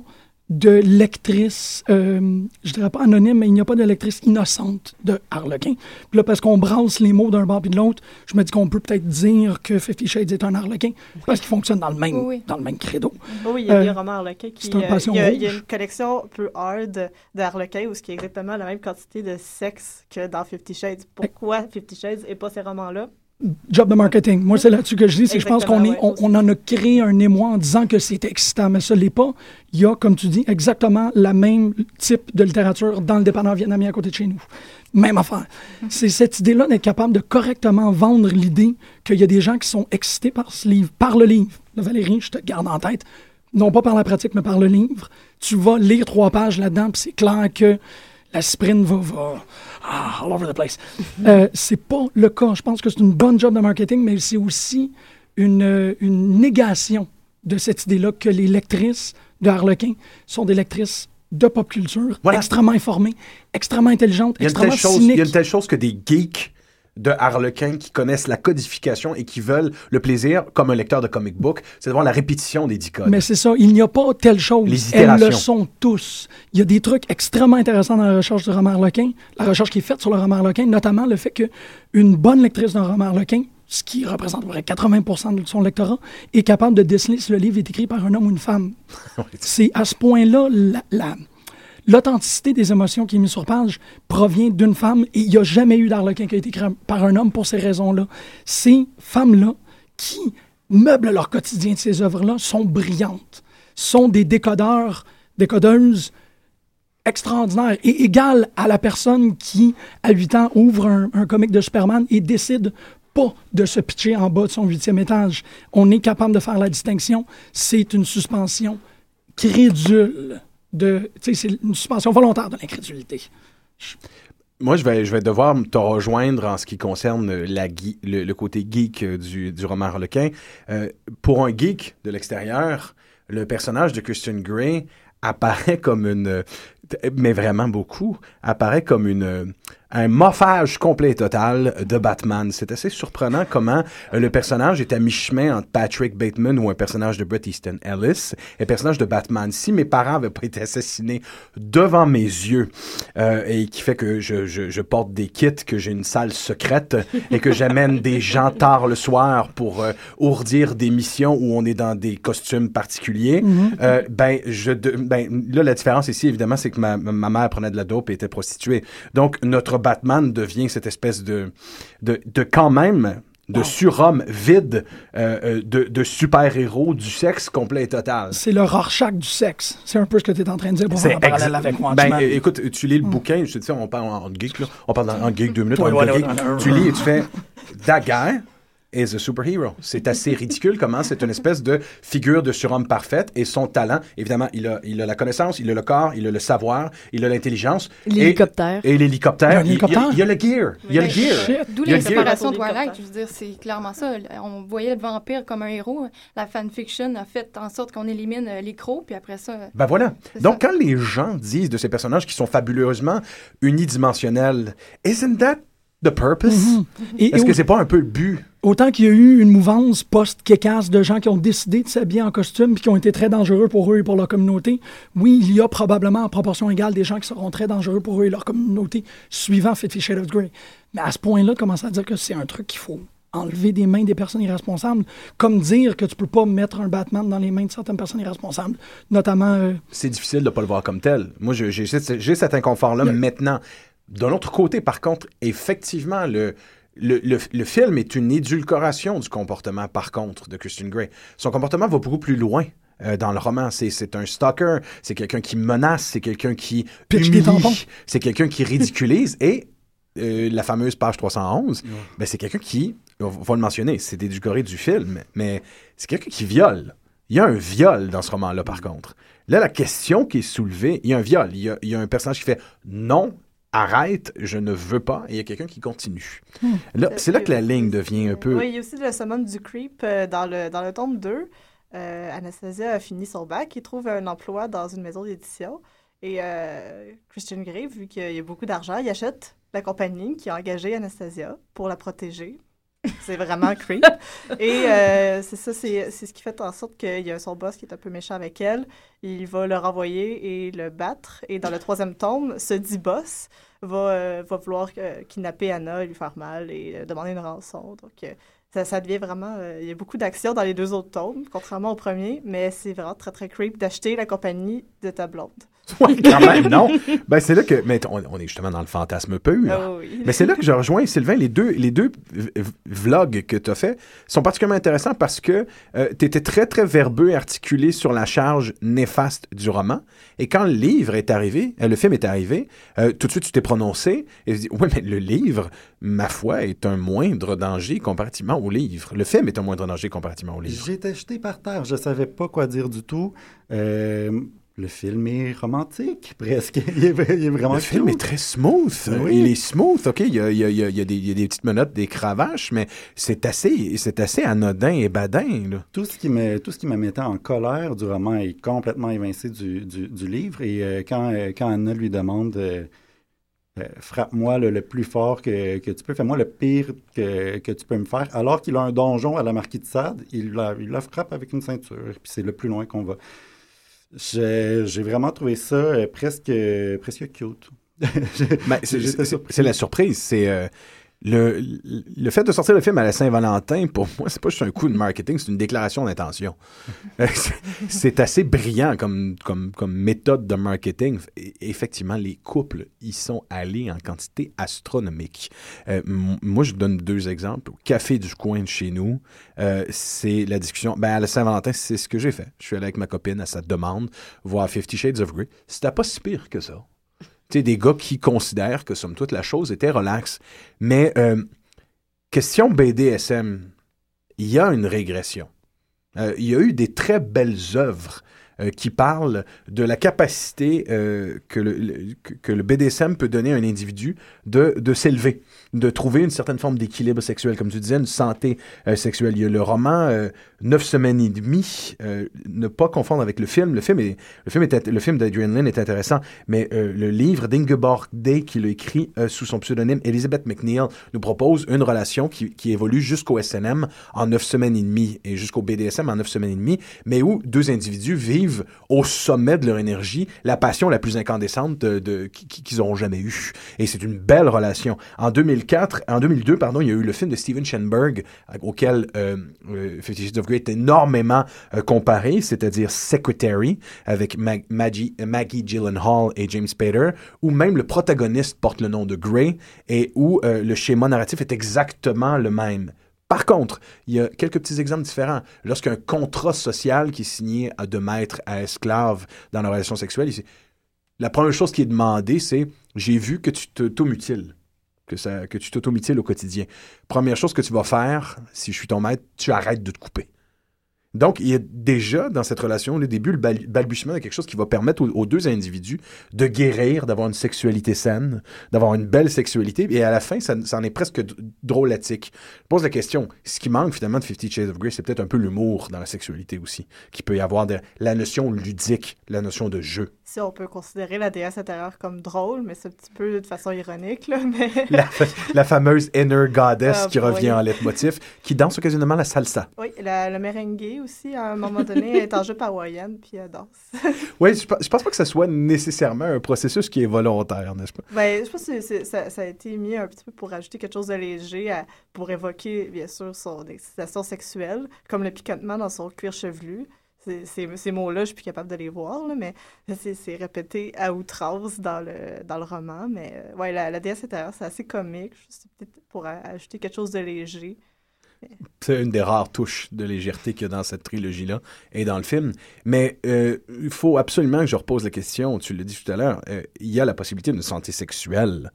de lectrice, euh, je dirais pas anonyme, mais il n'y a pas de lectrice innocente de Harlequin. Puis là, parce qu'on brasse les mots d'un bord puis de l'autre, je me dis qu'on peut peut-être dire que Fifty Shades est un Harlequin, parce qu'il fonctionne dans le même, Oui, dans le même credo. Oui, il y a des Euh, romans Harlequin qui. c'est un euh, passion il, y a, il y a une collection un peu hard de Harlequin où il y a exactement la même quantité de sexe que dans Fifty Shades. Pourquoi Fifty Shades et pas ces romans-là? Job de marketing. Moi, c'est là-dessus que je dis, c'est que je pense qu'on Exactement, on, on en a créé un émoi en disant que c'est excitant, mais ce l'est pas. Il y a, comme tu dis, exactement la même type de littérature dans le dépanneur vietnamien à côté de chez nous. Même affaire. C'est cette idée-là d'être capable de correctement vendre l'idée qu'il y a des gens qui sont excités par ce livre, par le livre. Valérie, je te garde en tête. Non pas par la pratique, mais par le livre. Tu vas lire trois pages là-dedans, puis c'est clair que la sprint va, va ah, all over the place. Euh, c'est pas le cas. Je pense que c'est une bonne job de marketing, mais c'est aussi une, euh, une négation de cette idée-là que les lectrices de Harlequin sont des lectrices de pop culture, Voilà. extrêmement informées, extrêmement intelligentes, extrêmement chose, il y a cyniques. une telle chose que des geeks de Harlequin qui connaissent la codification et qui veulent le plaisir, comme un lecteur de comic book, c'est de voir la répétition des dix codes. Mais c'est ça, il n'y a pas telle chose. Les Elles le sont tous. Il y a des trucs extrêmement intéressants dans la recherche du roman Harlequin, la recherche qui est faite sur le roman Harlequin, notamment le fait qu'une bonne lectrice d'un roman Harlequin, ce qui représente à peu près 80% de son lectorat, est capable de déceler si le livre est écrit par un homme ou une femme. c'est à ce point-là la- la- L'authenticité des émotions qui est mise sur page provient d'une femme et il n'y a jamais eu d'Harlequin qui a été écrit par un homme pour ces raisons-là. Ces femmes-là qui meublent leur quotidien de ces œuvres-là sont brillantes, sont des décodeurs, décodeuses extraordinaires et égales à la personne qui, à 8 ans, ouvre un, un comic de Superman et décide pas de se pitcher en bas de son huitième étage. On est capable de faire la distinction. C'est une suspension crédule C'est une suspension volontaire de l'incrédulité. Moi, je vais, je vais devoir te rejoindre en ce qui concerne la le, le côté geek du, du roman Harlequin. Euh, pour un geek de l'extérieur, le personnage de Christian Grey apparaît comme une, mais vraiment beaucoup, apparaît comme une, un moffage complet et total de Batman. C'est assez surprenant comment euh, le personnage est à mi-chemin entre Patrick Bateman ou un personnage de Bret Easton Ellis et un personnage de Batman. Si mes parents n'avaient pas été assassinés devant mes yeux euh, et qui fait que je, je, je porte des kits, que j'ai une salle secrète et que j'amène des gens tard le soir pour euh, ourdir des missions où on est dans des costumes particuliers, euh, ben, je, ben, là, la différence ici, évidemment, c'est que ma, ma mère prenait de la dope et était prostituée. Donc, notre Batman devient cette espèce de, de, de quand même de surhomme vide, euh, euh, de, de super-héros du sexe complet et total. C'est le Rorschach du sexe. C'est un peu ce que tu es en train de dire pour faire parallèle avec moi. Ben, euh, écoute, tu lis le bouquin, je te dis, on parle en, geek, là. On parle en, geek deux minutes, Ouais, en ouais, geek. ouais, ouais, ouais. Tu lis et tu fais guy is a superhero. C'est assez ridicule comment c'est une espèce de figure de surhomme parfaite et son talent, évidemment, il a, il a la connaissance, il a le corps, il a le savoir, il a l'intelligence. et- L'hélicoptère. Et l'hélicoptère. Il y a un Il, il y a- hélicoptère? il y a le gear. Il y a le gear. D'où l'inspiration de. Twilight. Je veux dire, c'est clairement ça. On voyait le vampire comme un héros. La fanfiction a fait en sorte qu'on élimine euh, les crocs, puis après ça. Ben voilà. Donc, ça. quand les gens disent de ces personnages qui sont fabuleusement unidimensionnels, isn't that the purpose? Et Est-ce que c'est pas un peu le but? Autant qu'il y a eu une mouvance post-kékasse de gens qui ont décidé de s'habiller en costume puis qui ont été très dangereux pour eux et pour leur communauté, oui, il y a probablement en proportion égale des gens qui seront très dangereux pour eux et leur communauté suivant Fifty Shades of Grey. Mais à ce point-là, de commencer à dire que c'est un truc qu'il faut enlever des mains des personnes irresponsables, comme dire que tu peux pas mettre un Batman dans les mains de certaines personnes irresponsables, notamment... euh, c'est difficile de ne pas le voir comme tel. Moi, j'ai cet inconfort-là maintenant. De l'autre côté, par contre, effectivement, le, le, le- le film est une édulcoration du comportement, par contre, de Christian Grey. Son comportement va beaucoup plus loin. euh, dans le roman, c'est un stalker, c'est quelqu'un qui menace, c'est quelqu'un qui Pitch des humilie, c'est quelqu'un qui ridiculise et euh, la fameuse page 311, ben, c'est quelqu'un qui, on va le mentionner, c'est édulcoré du film, mais c'est quelqu'un qui viole. Il y a un viol dans ce roman-là, par contre. Là, la question qui est soulevée, il y a un viol, il y a, il y a un personnage qui fait non, arrête, je ne veux pas, et il y a quelqu'un qui continue. Là, c'est là que la ligne devient un peu. Oui, il y a aussi le summon du creep euh, dans, le, dans le tome 2. Euh, Anastasia a fini son bac, il trouve un emploi dans une maison d'édition. Et euh, Christian Grey, vu qu'il y a beaucoup d'argent, il achète la compagnie qui a engagé Anastasia pour la protéger. C'est vraiment creep. Et euh, c'est ça, c'est c'est ce qui fait en sorte qu'il y a son boss qui est un peu méchant avec elle. Il va le renvoyer et le battre. Et dans le troisième tome, ce dit boss va, euh, va vouloir euh, kidnapper Anna, lui faire mal et demander une rançon. Donc, ça, ça devient vraiment... il y a beaucoup d'action dans les deux autres tomes, contrairement au premier, mais c'est vraiment très, très creep d'acheter la compagnie de ta blonde. Ouais, quand même, non. Ben, c'est là que. Mais on, on est justement dans le fantasme pur. Ah oui. Mais c'est là que je rejoins Sylvain. Les deux, les deux vlogs que tu as fait sont particulièrement intéressants parce que tu étais très, très verbeux et articulé sur la charge néfaste du roman. Et quand le livre est arrivé, euh, le film est arrivé, euh, tout de suite, tu t'es prononcé et tu dis Oui, mais le livre, ma foi, est un moindre danger comparativement au livre. Le film est un moindre danger comparativement au livre. J'étais jeté par terre, je savais pas quoi dire du tout. Euh, le film est romantique, presque. Il est, il est vraiment Le film est très smooth. Oui. Il est smooth, OK? Il y a, il y a- il y a- il y a des, il y a des petites menottes, des cravaches, mais c'est assez, c'est assez anodin et badin. Là. Tout ce, qui me, tout ce qui me mettait en colère du roman est complètement évincé du, du, du livre. Et euh, quand, euh, quand Anna lui demande euh, euh, Frappe-moi le, le plus fort que, que tu peux, fais-moi le pire que, que tu peux me faire, alors qu'il a un donjon à la marquise de Sade, il la, il la frappe avec une ceinture. Puis c'est le plus loin qu'on va. J'ai vraiment trouvé ça euh, presque, presque cute. Ben, c'est la surprise. C'est euh, le, le fait de sortir le film à la Saint-Valentin, pour moi, c'est pas juste un coup de marketing, c'est une déclaration d'intention. Euh, c'est- assez brillant comme, comme, comme méthode de marketing. Et effectivement, les couples y sont allés en quantité astronomique. Euh, moi, je donne deux exemples. Au café du coin de chez nous, euh, c'est la discussion. Ben, à la Saint-Valentin, c'est ce que j'ai fait. Je suis allé avec ma copine à sa demande voir Fifty Shades of Grey. C'était pas si pire que ça. Des gars qui considèrent que, somme toute, la chose était relaxe. Mais, euh, question BDSM, il y a une régression. Euh, il y a eu des très belles œuvres euh, qui parlent de la capacité que le BDSM peut donner à un individu de, de s'élever, de trouver une certaine forme d'équilibre sexuel, comme tu disais, une santé euh, sexuelle. Il y a le roman euh, Neuf semaines et demie, euh, ne pas confondre avec le film. Le film, est, le film, est, le film d'Adrian Lynn est intéressant, mais euh, le livre d'Ingeborg Day, qui l'a écrit sous son pseudonyme Elizabeth McNeil, nous propose une relation qui, qui évolue jusqu'au SNM en neuf semaines et demie et jusqu'au BDSM en neuf semaines et demie, mais où deux individus vivent au sommet de leur énergie la passion la plus incandescente de, de- qui- qui- qu'ils auront jamais eue. Et c'est une belle relation. En 2004, en 2002, pardon, il y a eu le film de Steven Schenberg euh, auquel euh, euh, of Grey est énormément euh, comparé, c'est-à-dire Secretary avec Mag- Maggie, Maggie Gyllenhaal et James Spader, où même le protagoniste porte le nom de Grey et où le schéma narratif est exactement le même. Par contre, il y a quelques petits exemples différents. Lorsqu'un contrat social qui est signé de maître à esclave dans la relation sexuelle, la première chose qui est demandée, c'est j'ai vu que tu t'automutiles, que, ça, tu t'automutiles au quotidien. Première chose que tu vas faire, si je suis ton maître, tu arrêtes de te couper. Donc, il y a déjà dans cette relation, le début, le bal- balbutiement de quelque chose qui va permettre aux, aux deux individus de guérir, d'avoir une sexualité saine, d'avoir une belle sexualité. Et à la fin, ça, ça en est presque drôlatique. Je pose la question, ce qui manque finalement de Fifty Shades of Grey, c'est peut-être un peu l'humour dans la sexualité aussi, qui peut y avoir de, la notion ludique, la notion de jeu. Si on peut considérer la déesse intérieure comme drôle, mais c'est un petit peu de façon ironique, là, mais... La, la fameuse inner goddess Ah, qui revient oui. en leitmotiv, qui danse occasionnellement la salsa. Oui, la, le merengue aussi, à un moment donné, elle est en jupe hawaïenne, puis elle danse. Oui, je, je pense pas que ce soit nécessairement un processus qui est volontaire, n'est-ce pas? Ben, je pense que c'est- ça, ça a été mis un petit peu pour ajouter quelque chose de léger, à- pour évoquer, bien sûr, son excitation sexuelle, comme le picotement dans son cuir chevelu. C'est- c'est- Ces mots-là, je suis plus capable de les voir, là, mais c'est c'est répété à outrance dans le, dans le roman. Mais euh, ouais, la, la déesse intérieure, c'est assez comique, juste peut-être pour ajouter quelque chose de léger. C'est une des rares touches de légèreté qu'il y a dans cette trilogie-là et dans le film. Mais euh, il faut absolument que je repose la question, tu l'as dit tout à l'heure, euh, il y a la possibilité d'une santé sexuelle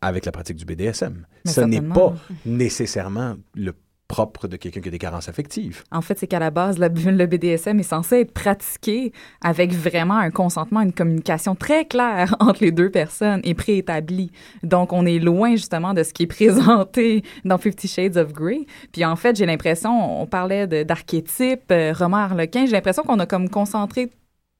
avec la pratique du BDSM. Mais Ce n'est pas nécessairement le propre de quelqu'un qui a des carences affectives. En fait, c'est qu'à la base, le, BDSM est censé être pratiqué avec vraiment un consentement, une communication très claire entre les deux personnes et préétablie. Donc, on est loin justement de ce qui est présenté dans Fifty Shades of Grey. Puis en fait, j'ai l'impression, on parlait d'archétypes, euh, roman harlequin, j'ai l'impression qu'on a comme concentré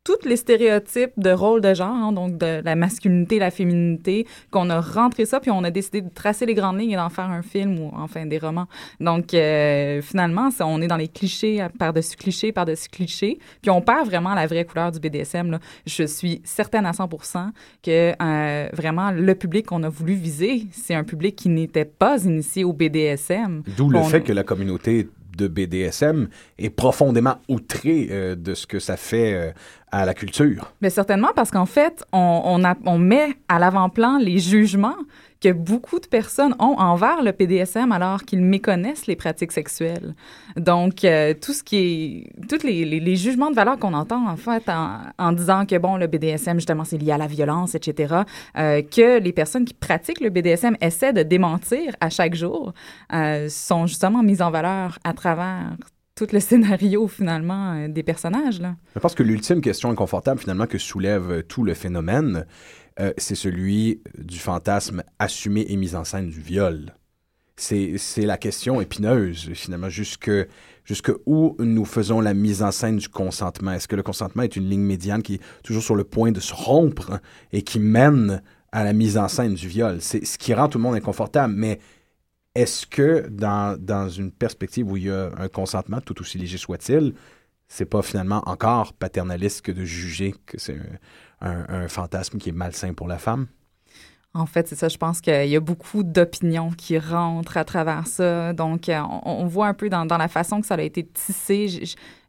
tous les stéréotypes de rôle de genre, hein, donc de la masculinité, la féminité, qu'on a rentré ça, puis on a décidé de tracer les grandes lignes et d'en faire un film ou enfin des romans. Donc euh, finalement, ça, on est dans les clichés euh, par-dessus clichés, par-dessus clichés, puis on perd vraiment la vraie couleur du BDSM. Là. Je suis certaine à 100% que euh, vraiment le public qu'on a voulu viser, c'est un public qui n'était pas initié au BDSM. D'où le On- fait que la communauté de BDSM est profondément outrée euh, de ce que ça fait euh, à la culture. Mais certainement parce qu'en fait, on met à l'avant-plan les jugements que beaucoup de personnes ont envers le PDSM alors qu'ils méconnaissent les pratiques sexuelles. Donc, euh, tout ce qui est... Tous les, jugements de valeur qu'on entend, en fait, en, disant que, bon, le BDSM, justement, c'est lié à la violence, etc., euh, que les personnes qui pratiquent le BDSM essaient de démentir à chaque jour, euh, sont justement mises en valeur à travers tout le scénario, finalement, des personnages, là. Je pense que l'ultime question inconfortable, finalement, que soulève tout le phénomène, euh, c'est celui du fantasme assumé et mis en scène du viol. C'est la question épineuse, finalement, jusque, jusque où nous faisons la mise en scène du consentement? Est-ce que le consentement est une ligne médiane qui est toujours sur le point de se rompre et qui mène à la mise en scène du viol? C'est ce qui rend tout le monde inconfortable, mais est-ce que dans, dans une perspective où il y a un consentement, tout aussi léger soit-il, c'est pas finalement encore paternaliste que de juger que c'est un, fantasme qui est malsain pour la femme? En fait, c'est ça. Je pense qu'il y a beaucoup d'opinions qui rentrent à travers ça. Donc, euh, on, voit un peu dans, la façon que ça a été tissé.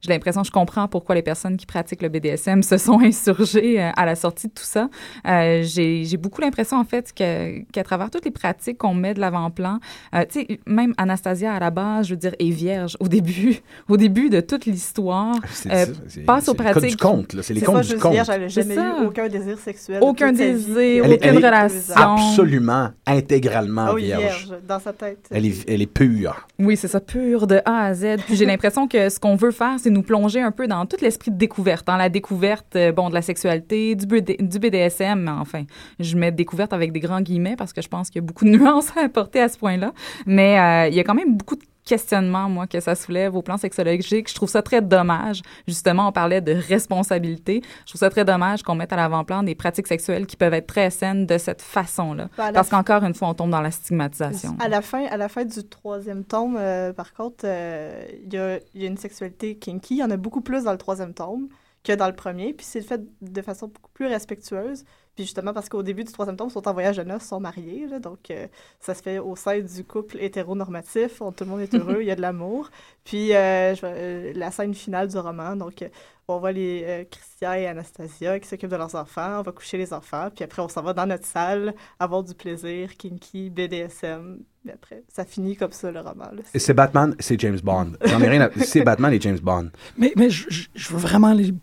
J'ai l'impression, je comprends pourquoi les personnes qui pratiquent le BDSM se sont insurgées euh, à la sortie de tout ça. Euh, J'ai j'ai beaucoup l'impression, en fait, que- qu'à travers toutes les pratiques qu'on met de l'avant-plan, euh, tu sais, même Anastasia, à la base, je veux dire, est vierge au début, au début de toute l'histoire. C'est Euh, ça, c'est- passe aux c'est pratiques. du conte, là, c'est les C'est contes pas du vierge, elle n'a C'est jamais eu aucun désir sexuel. Aucun désir, aucune elle est relation. Absolument, intégralement Ah oui, vierge. vierge, dans sa tête. Elle est, elle est pure. Oui, c'est ça, pur de A à Z. Puis j'ai l'impression que ce qu'on veut faire, c'est nous plonger un peu dans tout l'esprit de découverte, dans la découverte, euh, bon, de la sexualité, du, BD du BDSM, enfin, je mets découverte avec des grands guillemets parce que je pense qu'il y a beaucoup de nuances à apporter à ce point-là. Mais euh, il y a quand même beaucoup de questionnements, moi, que ça soulève au plan sexologique. Je trouve ça très dommage. Justement, on parlait de responsabilité. Je trouve ça très dommage qu'on mette à l'avant-plan des pratiques sexuelles qui peuvent être très saines de cette façon-là. Ben, la Parce fin- qu'encore une fois, on tombe dans la stigmatisation. À la fin, à la fin du troisième tome, euh, par contre, euh, il y, a, il y a une sexualité kinky. Il y en a beaucoup plus dans le troisième tome que dans le premier. Puis c'est fait de façon beaucoup plus respectueuse. Puis justement, parce qu'au début du troisième tome, ils sont en voyage de noces, ils sont mariés. là. donc, euh, ça se fait au sein du couple hétéronormatif. On- tout le monde est heureux, il y a de l'amour. Puis euh, je euh, la scène finale du roman, donc on voit les euh, Christian et Anastasia qui s'occupent de leurs enfants. On va coucher les enfants. Puis après, on s'en va dans notre salle, avoir du plaisir, kinky, BDSM. Puis après, ça finit comme ça, le roman. C'est Batman, c'est James Bond. J'en ai rien à... C'est Batman et James Bond. Mais, mais je, je- je veux vraiment aller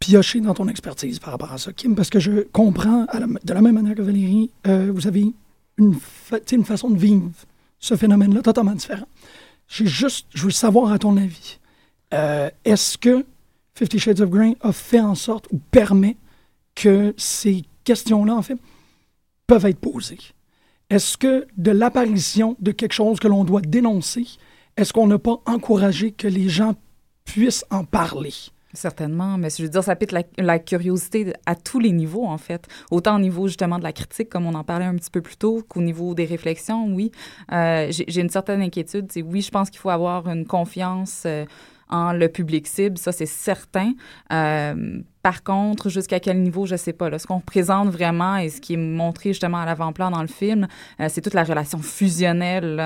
piocher dans ton expertise par rapport à ça, Kim, parce que je comprends, de la même manière que Valérie, euh, vous avez une, fa- une façon de vivre ce phénomène-là totalement différent. J'ai juste, je veux savoir à ton avis, euh, est-ce que Fifty Shades of Grey a fait en sorte ou permet que ces questions-là, en fait, peuvent être posées? Est-ce que de l'apparition de quelque chose que l'on doit dénoncer, est-ce qu'on n'a pas encouragé que les gens puissent en parler? Certainement, mais je veux dire, ça pique la, curiosité à tous les niveaux, en fait. Autant au niveau, justement, de la critique, comme on en parlait un petit peu plus tôt, qu'au niveau des réflexions, oui. Euh, J'ai j'ai une certaine inquiétude. C'est oui, je pense qu'il faut avoir une confiance euh, en le public cible, ça, c'est certain. Euh, par contre, jusqu'à quel niveau, je sais pas. Là. Ce qu'on présente vraiment et ce qui est montré justement à l'avant-plan dans le film, euh, c'est toute la relation fusionnelle,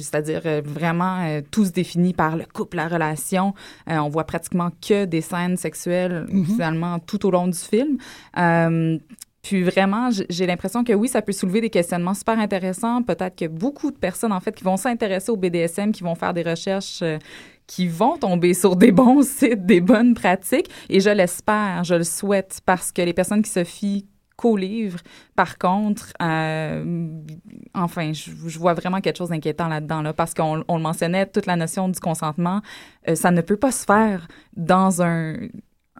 c'est-à-dire euh, vraiment euh, tout se définit par le couple, la relation. On voit pratiquement que des scènes sexuelles Mhm. finalement tout au long du film. Puis vraiment, j'ai l'impression que oui, ça peut soulever des questionnements super intéressants. Peut-être que beaucoup de personnes, en fait, qui vont s'intéresser au BDSM, qui vont faire des recherches, euh, qui vont tomber sur des bons sites, des bonnes pratiques. Et je l'espère, je le souhaite, parce que les personnes qui se fient qu'au livre. Par contre, euh, enfin, je, vois vraiment quelque chose d'inquiétant là-dedans, là, parce qu'on on le mentionnait, toute la notion du consentement, euh, ça ne peut pas se faire dans un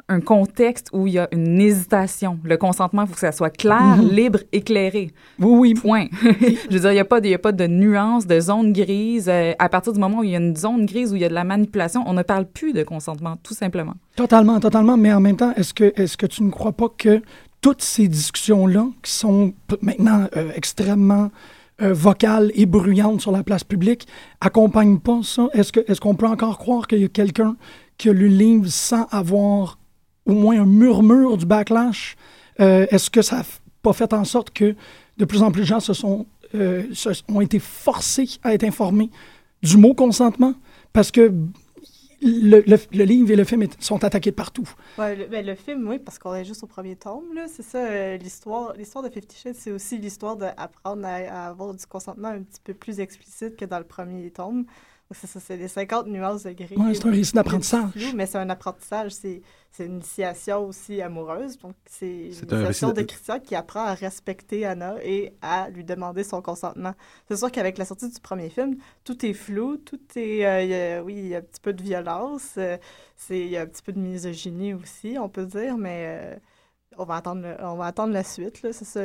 un contexte où il y a une hésitation. Le consentement, il faut que ça soit clair, Mhm. libre, éclairé. Oui, oui. Point. je veux dire, il n'y a, pas de- y a pas de nuance, de zone grise. Euh, à partir du moment où il y a une zone grise, où il y a de la manipulation, on ne parle plus de consentement, tout simplement. Totalement, totalement. Mais en même temps, est-ce que, est que tu ne crois pas que toutes ces discussions-là, qui sont maintenant euh, extrêmement euh, vocales et bruyantes sur la place publique, accompagnent pas ça? Est-ce qu'on peut encore croire qu'il y a quelqu'un qui a lu le livre sans avoir au moins un murmure du backlash? Euh, est-ce que ça n'a pas fait en sorte que de plus en plus de gens se sont, euh, ont été forcés à être informés du mot consentement? Parce que le, le- livre et le film sont attaqués partout. Ben, le film, oui, parce qu'on est juste au premier tome. C'est ça, euh, l'histoire. De Fifty Shades, c'est aussi l'histoire d'apprendre à avoir du consentement un petit peu plus explicite que dans le premier tome. C'est ça, c'est les 50 nuances de gris. Ouais, c'est un récit d'apprentissage. Mais c'est un apprentissage, c'est une initiation aussi amoureuse. Donc, c'est une initiation de de- Christian qui apprend à respecter Anna et à lui demander son consentement. C'est sûr qu'avec la sortie du premier film, tout est flou, tout est... euh, a- oui, il y a un petit peu de violence, euh, c'est, il y a un petit peu de misogynie aussi, on peut dire, mais euh, on, va attendre le- on va attendre la suite. Là, c'est ça.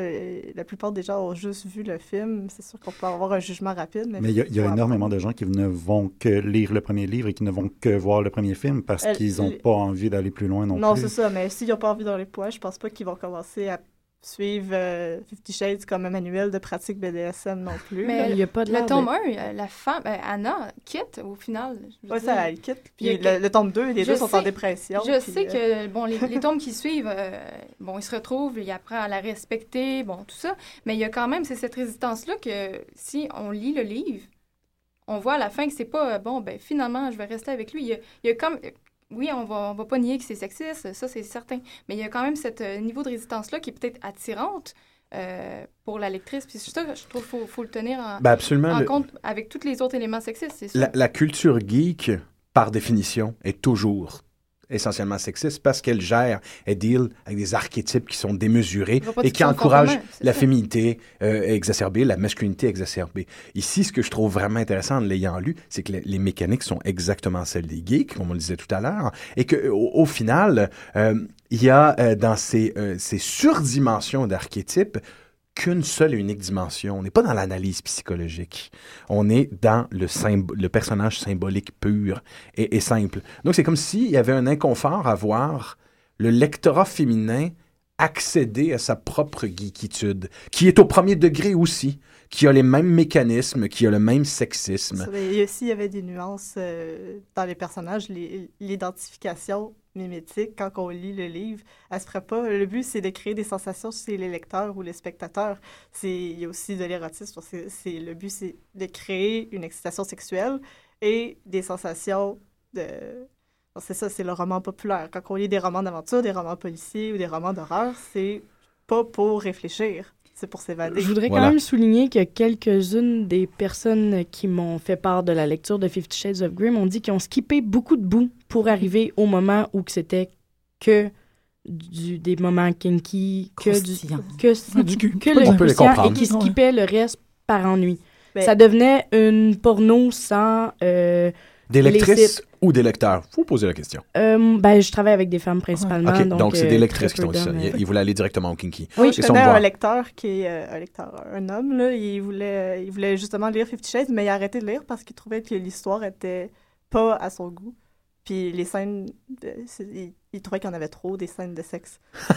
La plupart des gens ont juste vu le film. C'est sûr qu'on peut avoir un jugement rapide. Mais, il y a, y énormément de gens qui ne vont que lire le premier livre et qui ne vont que voir le premier film parce Elle- qu'ils n'ont pas envie d'aller plus loin non, Non, plus. c'est ça, mais s'ils n'ont pas envie dans les poids, je pense pas qu'ils vont commencer à suivre euh, Fifty Shades comme un manuel de pratique BDSM non plus. Mais Il y a pas de le tome de- 1, la femme, ben, Anna, quitte au final. dire. ça, elle quitte. Puis le, le tome 2, les Je deux sont en dépression. Je puis, sais euh, que bon, les, les tomes qui suivent, euh, bon, il se retrouve, il apprend à la respecter, bon, tout ça. Mais il y a quand même c'est cette résistance-là que si on lit le livre, on voit à la fin que c'est pas bon, ben finalement, je vais rester avec lui. Il y a, il y a comme. Oui, on va, on va pas nier que c'est sexiste, ça c'est certain. Mais il y a quand même ce niveau de résistance-là qui est peut-être attirante euh, pour la lectrice. Puis ça je trouve qu'il faut, faut le tenir en, Ben absolument. en le- compte avec tous les autres éléments sexistes, la culture geek, par définition, est toujours essentiellement sexiste parce qu'elle gère, elle deal avec des archétypes qui sont démesurés et qui encouragent la féminité euh, exacerbée, la masculinité exacerbée. Ici, ce que je trouve vraiment intéressant en l'ayant lu, c'est que les, les mécaniques sont exactement celles des geeks, comme on le disait tout à l'heure, et que au, au final, euh, il y a euh, dans ces, ces surdimensions d'archétypes qu'une seule et unique dimension. On n'est pas dans l'analyse psychologique. On est dans le, le personnage symbolique pur et, et simple. Donc, c'est comme s'il y avait un inconfort à voir le lectorat féminin accéder à sa propre geekitude, qui est au premier degré aussi, qui a les mêmes mécanismes, qui a le même sexisme. A aussi, il y avait des nuances euh, dans les personnages. L'identification mimétique, quand on lit le livre, elle se pas. Le but, c'est de créer des sensations chez les lecteurs ou les spectateurs. Il y a aussi de l'érotisme. le but, c'est de créer une excitation sexuelle et des sensations de... C'est ça, c'est le roman populaire. Quand on lit des romans d'aventure, des romans policiers ou des romans d'horreur, c'est pas pour réfléchir, c'est pour s'évader. Je voudrais Voilà. quand même souligner que quelques-unes des personnes qui m'ont fait part de la lecture de Fifty Shades of Grey m'ont dit qu'ils ont skippé beaucoup de bouts pour arriver au moment où c'était que du, des moments kinky, que du, Croustillant. que, Du cul. que le et qui skippaient le reste par ennui. Ben- Ça devenait une porno sans... euh, Des lectrices ou des lecteurs? Faut poser la question. euh, ben, je travaille avec des femmes principalement. OK, donc, c'est euh, des lectrices qui t'ont dit ça. Ils, ils voulaient aller directement au kinky. Oui, je connais un lecteur qui est euh, un lecteur, un homme, là, il voulait, il voulait justement lire Fifty Shades, mais il a arrêté de lire parce qu'il trouvait que l'histoire était pas à son goût. Puis les scènes, de- c'est- il, il trouvait qu'il y en avait trop, des scènes de sexe.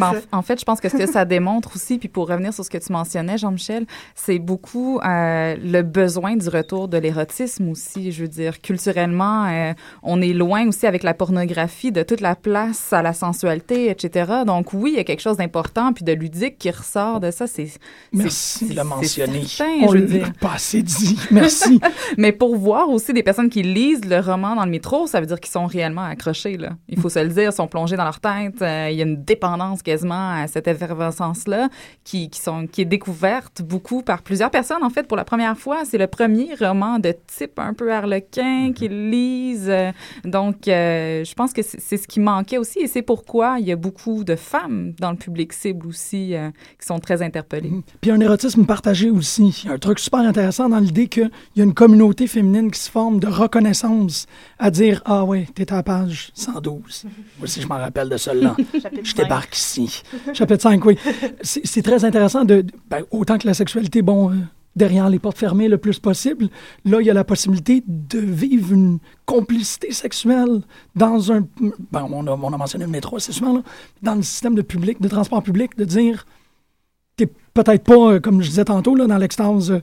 En, en fait, je pense que ce que ça démontre aussi, puis pour revenir sur ce que tu mentionnais, Jean-Michel, c'est beaucoup euh, le besoin du retour de l'érotisme aussi. Je veux dire, culturellement, euh, on est loin aussi avec la pornographie de toute la place à la sensualité, etc. Donc oui, il y a quelque chose d'important puis de ludique qui ressort de ça. C'est Merci de le mentionner. certain, On je veux l'a dire. pas assez dit. Merci. Mais pour voir aussi des personnes qui lisent le roman dans le métro, ça veut dire qu'ils sont réellement accrochés. Là. Là. Il faut se le dire, sont plongés dans leur tête. Euh, il y a une dépendance quasiment à cette effervescence-là qui, qui, sont, qui est découverte beaucoup par plusieurs personnes. En fait, pour la première fois, c'est le premier roman de type un peu harlequin qu'ils lisent. Donc, euh, je pense que c'est ce qui manquait aussi et c'est pourquoi il y a beaucoup de femmes dans le public cible aussi euh, qui sont très interpellées. Mhm. Puis un érotisme partagé aussi. Un truc super intéressant dans l'idée qu'il y a une communauté féminine qui se forme de reconnaissance à dire Ah oui, t'es à la page 112. Moi aussi, je m'en rappelle de celle-là. je débarque ici. Chapitre 5, oui. C'est très intéressant de. Ben, autant que la sexualité, bon. Euh, derrière les portes fermées le plus possible. Là, il y a la possibilité de vivre une complicité sexuelle dans un... Ben, on, a, on a mentionné le métro, c'est souvent là, dans le système de, public, de transport public, de dire, t'es peut-être pas, euh, comme je disais tantôt, là, dans l'extase euh,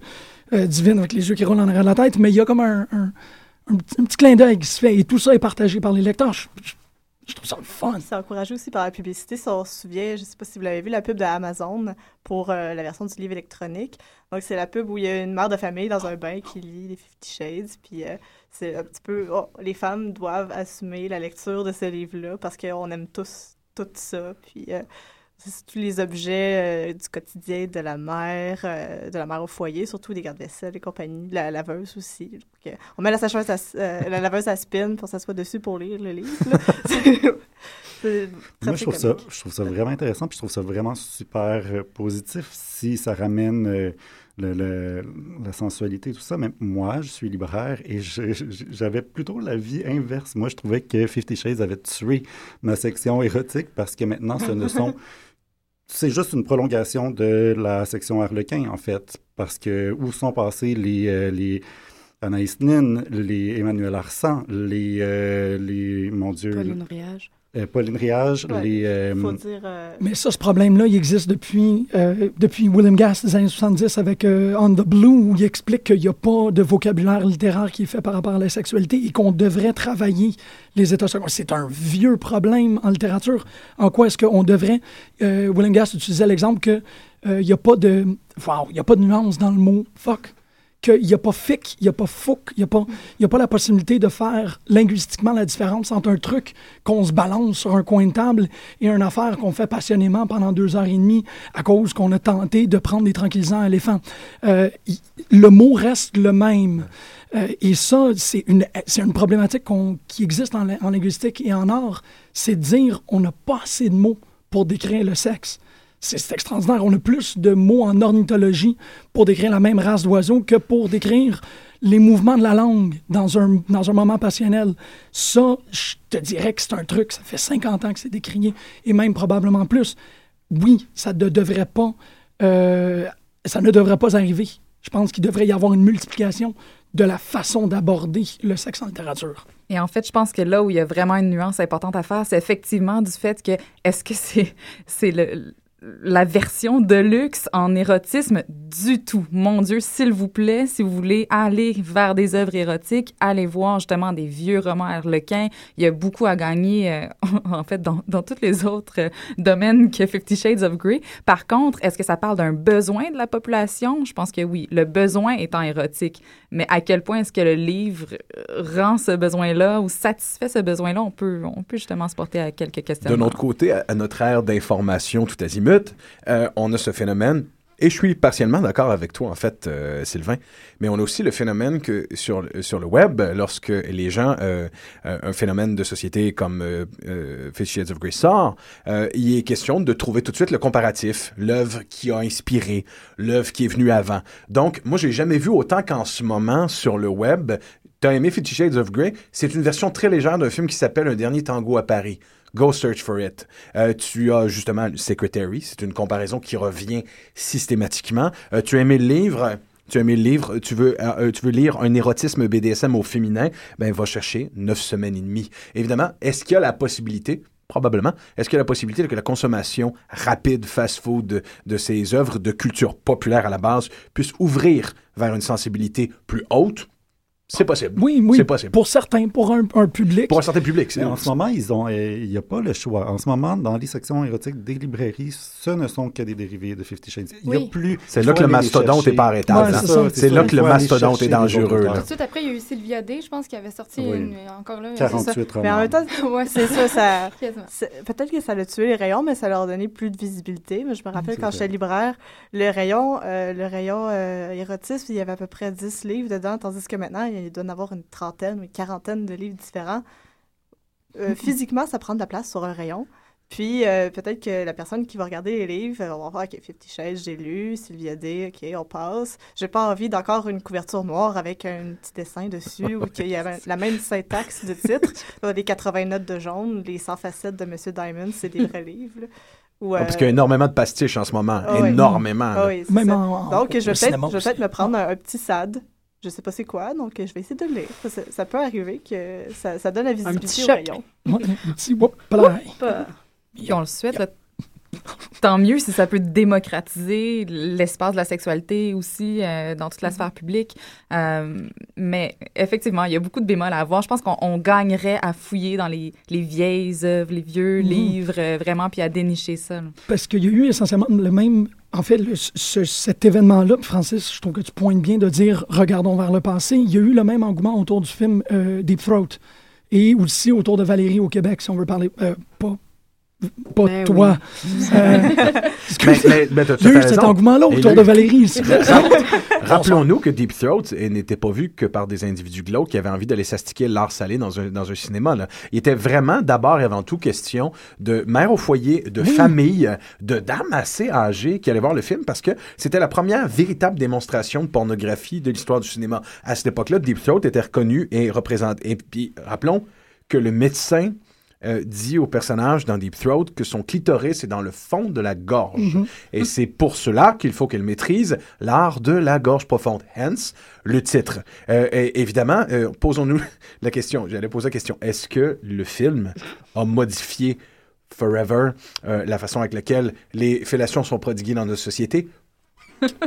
euh, divine avec les yeux qui roulent en arrière de la tête, mais il y a comme un, un, petit clin d'œil qui se fait, et tout ça est partagé par les lecteurs. Je trouve ça fun. C'est encouragé aussi par la publicité. Si on se souvient, je ne sais pas si vous l'avez vu, la pub d'Amazon pour euh, la version du livre électronique. Donc, c'est la pub où il y a une mère de famille dans un bain qui lit les Fifty Shades. Puis, euh, c'est un petit peu. Oh, les femmes doivent assumer la lecture de ce livre-là parce qu'on aime tous tout ça. Puis, euh, tous les objets euh, du quotidien de la mère, euh, de la mère au foyer, surtout des gardes-vaisselle et compagnie, la laveuse aussi. Euh, on met la, sacheuse la laveuse à spin pour s'asseoir dessus pour lire le livre. Moi, je trouve, ça, je trouve ça vraiment intéressant, puis je trouve ça vraiment super positif si ça ramène le, la sensualité, tout ça. Mais moi, je suis libraire et j'avais plutôt la vie inverse. Moi, je trouvais que Fifty Shades avait tué ma section érotique parce que maintenant, ce ne sont c'est juste une prolongation de la section Harlequin, en fait, parce que où sont passés les, euh, les Anaïs Nin, les Emmanuel Arsan, les, euh, les mon Dieu... Euh, Pauline Riage, les... Faut dire, Mais ça, ce problème-là, il existe depuis, depuis William Gass des années 70 avec On the Blue, où il explique qu'il n'y a pas de vocabulaire littéraire qui est fait par rapport à la sexualité et qu'on devrait travailler les États secondaires. C'est un vieux problème en littérature. En quoi est-ce qu'on devrait... Euh, William Gass utilisait l'exemple qu'il n'y euh, a pas de... Wow, il n'y a pas de nuance dans le mot « fuck » qu'il n'y a pas fic, il n'y a pas fouc, il n'y a, pas, a pas la possibilité de faire linguistiquement la différence entre un truc qu'on se balance sur un coin de table et une affaire qu'on fait passionnément pendant deux heures et demie à cause qu'on a tenté de prendre des tranquillisants à l'éléphant. Euh, le mot reste le même. Euh, et ça, c'est une, une problématique qui existe en, en, linguistique et en art, c'est de dire on n'a pas assez de mots pour décrire le sexe. C'est extraordinaire. On a plus de mots en ornithologie pour décrire la même race d'oiseaux que pour décrire les mouvements de la langue dans un, dans un moment passionnel. Ça, je te dirais que c'est un truc, ça fait 50 ans que c'est décrié, et même probablement plus. Oui, ça ne devrait pas, euh, ça ne devrait pas arriver. Je pense qu'il devrait y avoir une multiplication de la façon d'aborder le sexe en littérature. Et en fait, je pense que là où il y a vraiment une nuance importante à faire, c'est effectivement du fait que est-ce que c'est c'est le la version de luxe en érotisme du tout. Mon Dieu, s'il vous plaît, si vous voulez aller vers des œuvres érotiques, allez voir justement des vieux romans harlequins. Il y a beaucoup à gagner, euh, en fait, dans, dans tous les autres euh, domaines que Fifty Shades of Grey. Par contre, est-ce que ça parle d'un besoin de la population? Je pense que oui. Le besoin étant érotique. Mais à quel point est-ce que le livre rend ce besoin-là ou satisfait ce besoin-là? On peut, on peut justement se porter à quelques questions. De notre côté, à notre ère d'information tout azimut, euh, on a ce phénomène et je suis partiellement d'accord avec toi, en fait, euh, Sylvain. Mais on a aussi le phénomène que sur, sur le web, lorsque les gens, euh, un phénomène de société comme euh, Fifty Shades of Grey sort, il est question de trouver tout de suite le comparatif, l'œuvre qui a inspiré, l'œuvre qui est venue avant. Donc, moi, j'ai jamais vu autant qu'en ce moment sur le web. T'as aimé Fifty Shades of Grey? C'est une version très légère d'un film qui s'appelle Un dernier tango à Paris. Go search for it. Euh, tu as justement Secretary, c'est une comparaison qui revient systématiquement. Euh, tu as aimé le livre? Tu as aimé le livre, tu veux, euh, tu veux lire un érotisme BDSM au féminin, ben va chercher neuf semaines et demie. Évidemment, est-ce qu'il y a la possibilité, probablement, est-ce qu'il y a la possibilité que la consommation rapide, fast-food de, de, ces œuvres de culture populaire à la base puisse ouvrir vers une sensibilité plus haute? C'est possible. Oui, oui. C'est possible. Pour certains, pour un, un public. Pour un certain public. c'est- en ce moment, ils ont, euh, il n'y a pas le choix. En ce moment, dans les sections érotiques des librairies, ce ne sont que des dérivés de Fifty Shades. Il n'y a Oui. plus. C'est là que le mastodonte est pas arrêtable. Ouais, hein. c'est ça. C'est ça, là que le mastodonte est dangereux. Tout de suite après, il y a eu Sylvia D, je pense, qui avait sorti Oui. une, encore là. 48 Mais en même temps, Ouais, c'est ça, ça, peut-être que ça l'a tué les rayons, mais ça leur a donné plus de visibilité. Mais je me rappelle quand j'étais libraire, le rayon, euh, le rayon euh, érotisme, il y avait à peu près 10 livres dedans, tandis que maintenant, il doit y en avoir une trentaine ou une quarantaine de livres différents. Euh, physiquement, ça prend de la place sur un rayon. Puis euh, peut-être que la personne qui va regarder les livres, on va voir, OK, Fifty Shades, j'ai lu, Sylvia D, OK, on passe. J'ai pas envie d'encore une couverture noire avec un petit dessin dessus ou qu'il y avait la même syntaxe de titre. les 80 notes de jaune, les 100 facettes de Monsieur Diamond, c'est des vrais livres. là. Ou, Ah, parce euh, qu'il y a énormément de pastiches en ce moment. Ah. Énormément. là. oui, c'est Même ça. en, en- Donc, je vais au je peut-être me prendre un, un petit SAD. Je sais pas c'est quoi, donc euh, je vais essayer de le lire. Ça, ça peut arriver que ça, ça donne la visibilité petit au rayon. Ouais, un petit whoop, on le souhaite. là. Tant mieux si ça peut démocratiser l'espace de la sexualité aussi euh, dans toute la sphère publique. Euh, mais effectivement, il y a beaucoup de bémols à avoir. Je pense qu'on on gagnerait à fouiller dans les, les vieilles œuvres, les vieux Mhm. livres, euh, vraiment, puis à dénicher ça. là. Parce qu'il y a eu essentiellement le même. En fait, le- ce- cet événement-là, Francis, je trouve que tu pointes bien de dire regardons vers le passé. Il y a eu le même engouement autour du film euh, Deep Throat et aussi autour de Valérie au Québec, si on veut parler. euh, pas pas Ben toi. Euh, Mais, mais, mais t'as il y a tout à eu cet engouement-là autour de Valérie. Rappelons-nous que Deep Throat eh, n'était pas vu que par des individus glauques qui avaient envie d'aller s'astiquer l'art salé dans un, dans un cinéma. Là. Il était vraiment d'abord et avant tout question de mères au foyer, de Oui. familles, de dames assez âgées qui allaient voir le film parce que c'était la première véritable démonstration de pornographie de l'histoire du cinéma. À cette époque-là, Deep Throat était reconnu et représenté. Et puis, rappelons que le médecin euh, dit au personnage dans Deep Throat que son clitoris est dans le fond de la gorge. Et c'est pour cela qu'il faut qu'elle maîtrise l'art de la gorge profonde. Hence, le titre. Euh, et évidemment, euh, posons-nous la question. J'allais poser la question. Est-ce que le film a modifié forever la façon avec laquelle les fellations sont prodiguées dans notre société?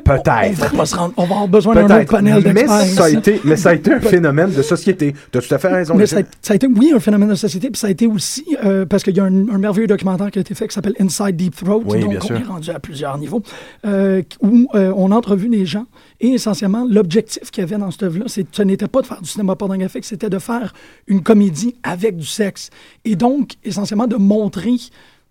Peut-être. on va avoir besoin d'un autre panel Mais ça, a été, mais ça a été un phénomène de société. Tu as tout à fait raison. Mais ça a, ça a été, oui, un phénomène de société, puis ça a été aussi, euh, parce qu'il y a un, un merveilleux documentaire qui a été fait qui s'appelle Inside Deep Throat, Oui, donc bien on sûr. est rendu à plusieurs niveaux, euh, où euh, on a entrevu des gens, et essentiellement, l'objectif qu'il y avait dans cette œuvre-là, c'est- ce n'était pas de faire du cinéma pornographique, c'était de faire une comédie avec du sexe. Et donc, essentiellement, de montrer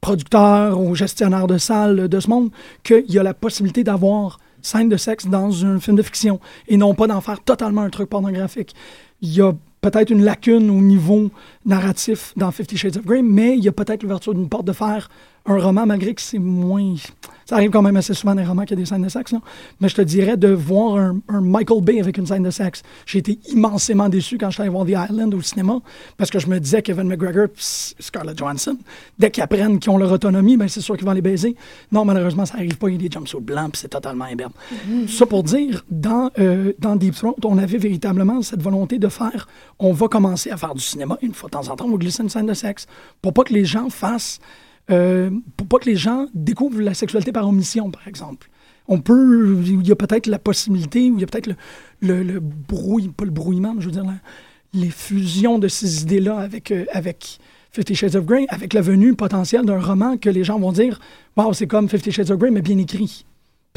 producteurs, aux gestionnaires de salles de ce monde, qu'il y a la possibilité d'avoir scène de sexe dans un film de fiction et non pas d'en faire totalement un truc pornographique. Il y a peut-être une lacune au niveau narratif dans Fifty Shades of Grey, mais il y a peut-être l'ouverture d'une porte de faire un roman, malgré que c'est moins... Ça arrive quand même assez souvent dans les romans qu'il y a des scènes de sexe, là. mais je te dirais de voir un, Michael Bay avec une scène de sexe. J'ai été immensément déçu quand je suis allé voir The Island au cinéma, parce que je me disais Kevin McGregor Scarlett Johansson, dès qu'ils apprennent qu'ils ont leur autonomie, ben c'est sûr qu'ils vont les baiser. Non, malheureusement, ça n'arrive pas, il y a des jumpsuits blancs, c'est totalement imberbe. Ça pour dire, dans, euh, dans Deep Throat, on avait véritablement cette volonté de faire, on va commencer à faire du cinéma, une fois de temps en temps, on va glisser une scène de sexe, pour pas que les gens fassent, euh, pour pas que les gens découvrent la sexualité par omission, par exemple. On peut, il y a peut-être la possibilité, il y a peut-être le, le, le brouille, pas le brouillement, mais je veux dire, la- les fusions de ces idées-là avec, euh, avec Fifty Shades of Grey, avec la venue potentielle d'un roman que les gens vont dire, wow, c'est comme Fifty Shades of Grey, mais bien écrit.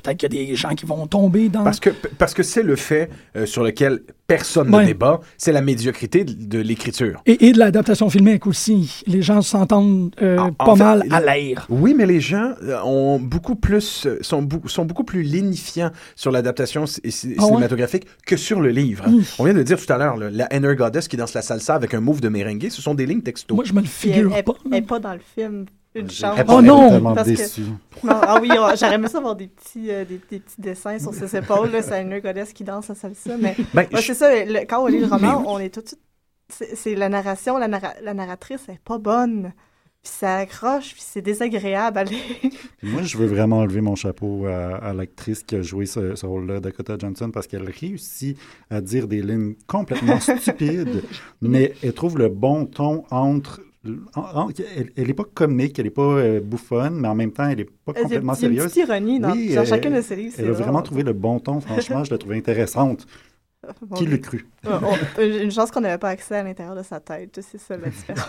Peut-être qu'il y a des gens qui vont tomber dans. Parce que parce que c'est le fait euh, sur lequel personne Ouais. ne débat, c'est la médiocrité de, de l'écriture. Et, et de l'adaptation filmique aussi. Les gens s'entendent euh, en pas fait, mal à l'air. Oui, mais les gens euh, ont beaucoup plus sont, sont beaucoup plus lénifiants sur l'adaptation Ah ouais? cinématographique que sur le livre. On vient de le dire tout à l'heure, la Inner Goddess qui danse la salsa avec un move de merengue, ce sont des lignes texto. Moi, je me le figure elle- pas. elle est pas dans le film. Une chance. Elle- Oh non! Parce que-. Non, ah oui, oh, j'aurais aimé ça avoir des petits, euh, des, des petits dessins sur ses épaules. là. C'est une goddess qui danse à salsa. Mais Ben, ouais, je- c'est ça, le- quand on lit le roman, on est tout de suite. C'est c'est la narration, la, narra- la narratrice elle est pas bonne. Puis ça accroche, puis c'est désagréable à. Moi, je veux vraiment enlever mon chapeau à, à l'actrice qui a joué ce, ce rôle-là, Dakota Johnson, parce qu'elle réussit à dire des lignes complètement stupides, mais elle trouve le bon ton entre. En- en- elle, elle est pas comique, elle est pas euh, bouffonne, mais en même temps, elle est pas Il y a- complètement il y a une sérieuse. petite ironie dans, Oui, dans elle- chacun de ses livres. c'est Elle a vraiment trouvé le bon ton, franchement, je l'ai trouvée intéressante. Qui l'a cru? On- on- une chance qu'on n'avait pas accès à l'intérieur de sa tête, c'est ça la différence.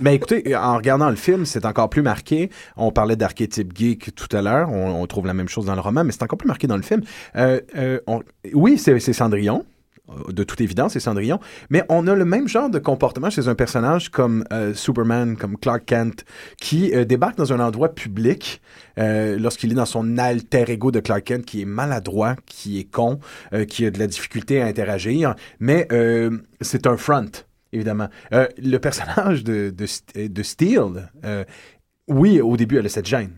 Mais écoutez, en regardant le film, c'est encore plus marqué. On parlait d'archétype geek tout à l'heure. On, on trouve la même chose dans le roman, mais c'est encore plus marqué dans le film. Euh, euh, on- oui, c'est Cendrillon. Euh, De toute évidence, c'est Cendrillon. Mais on a le même genre de comportement chez un personnage comme euh, Superman, comme Clark Kent, qui euh, débarque dans un endroit public lorsqu'il est dans son alter ego de Clark Kent, qui est maladroit, qui est con, qui a de la difficulté à interagir. Mais c'est un front évidemment. Le personnage de, de, de Steel, oui, au début, elle a cette gêne.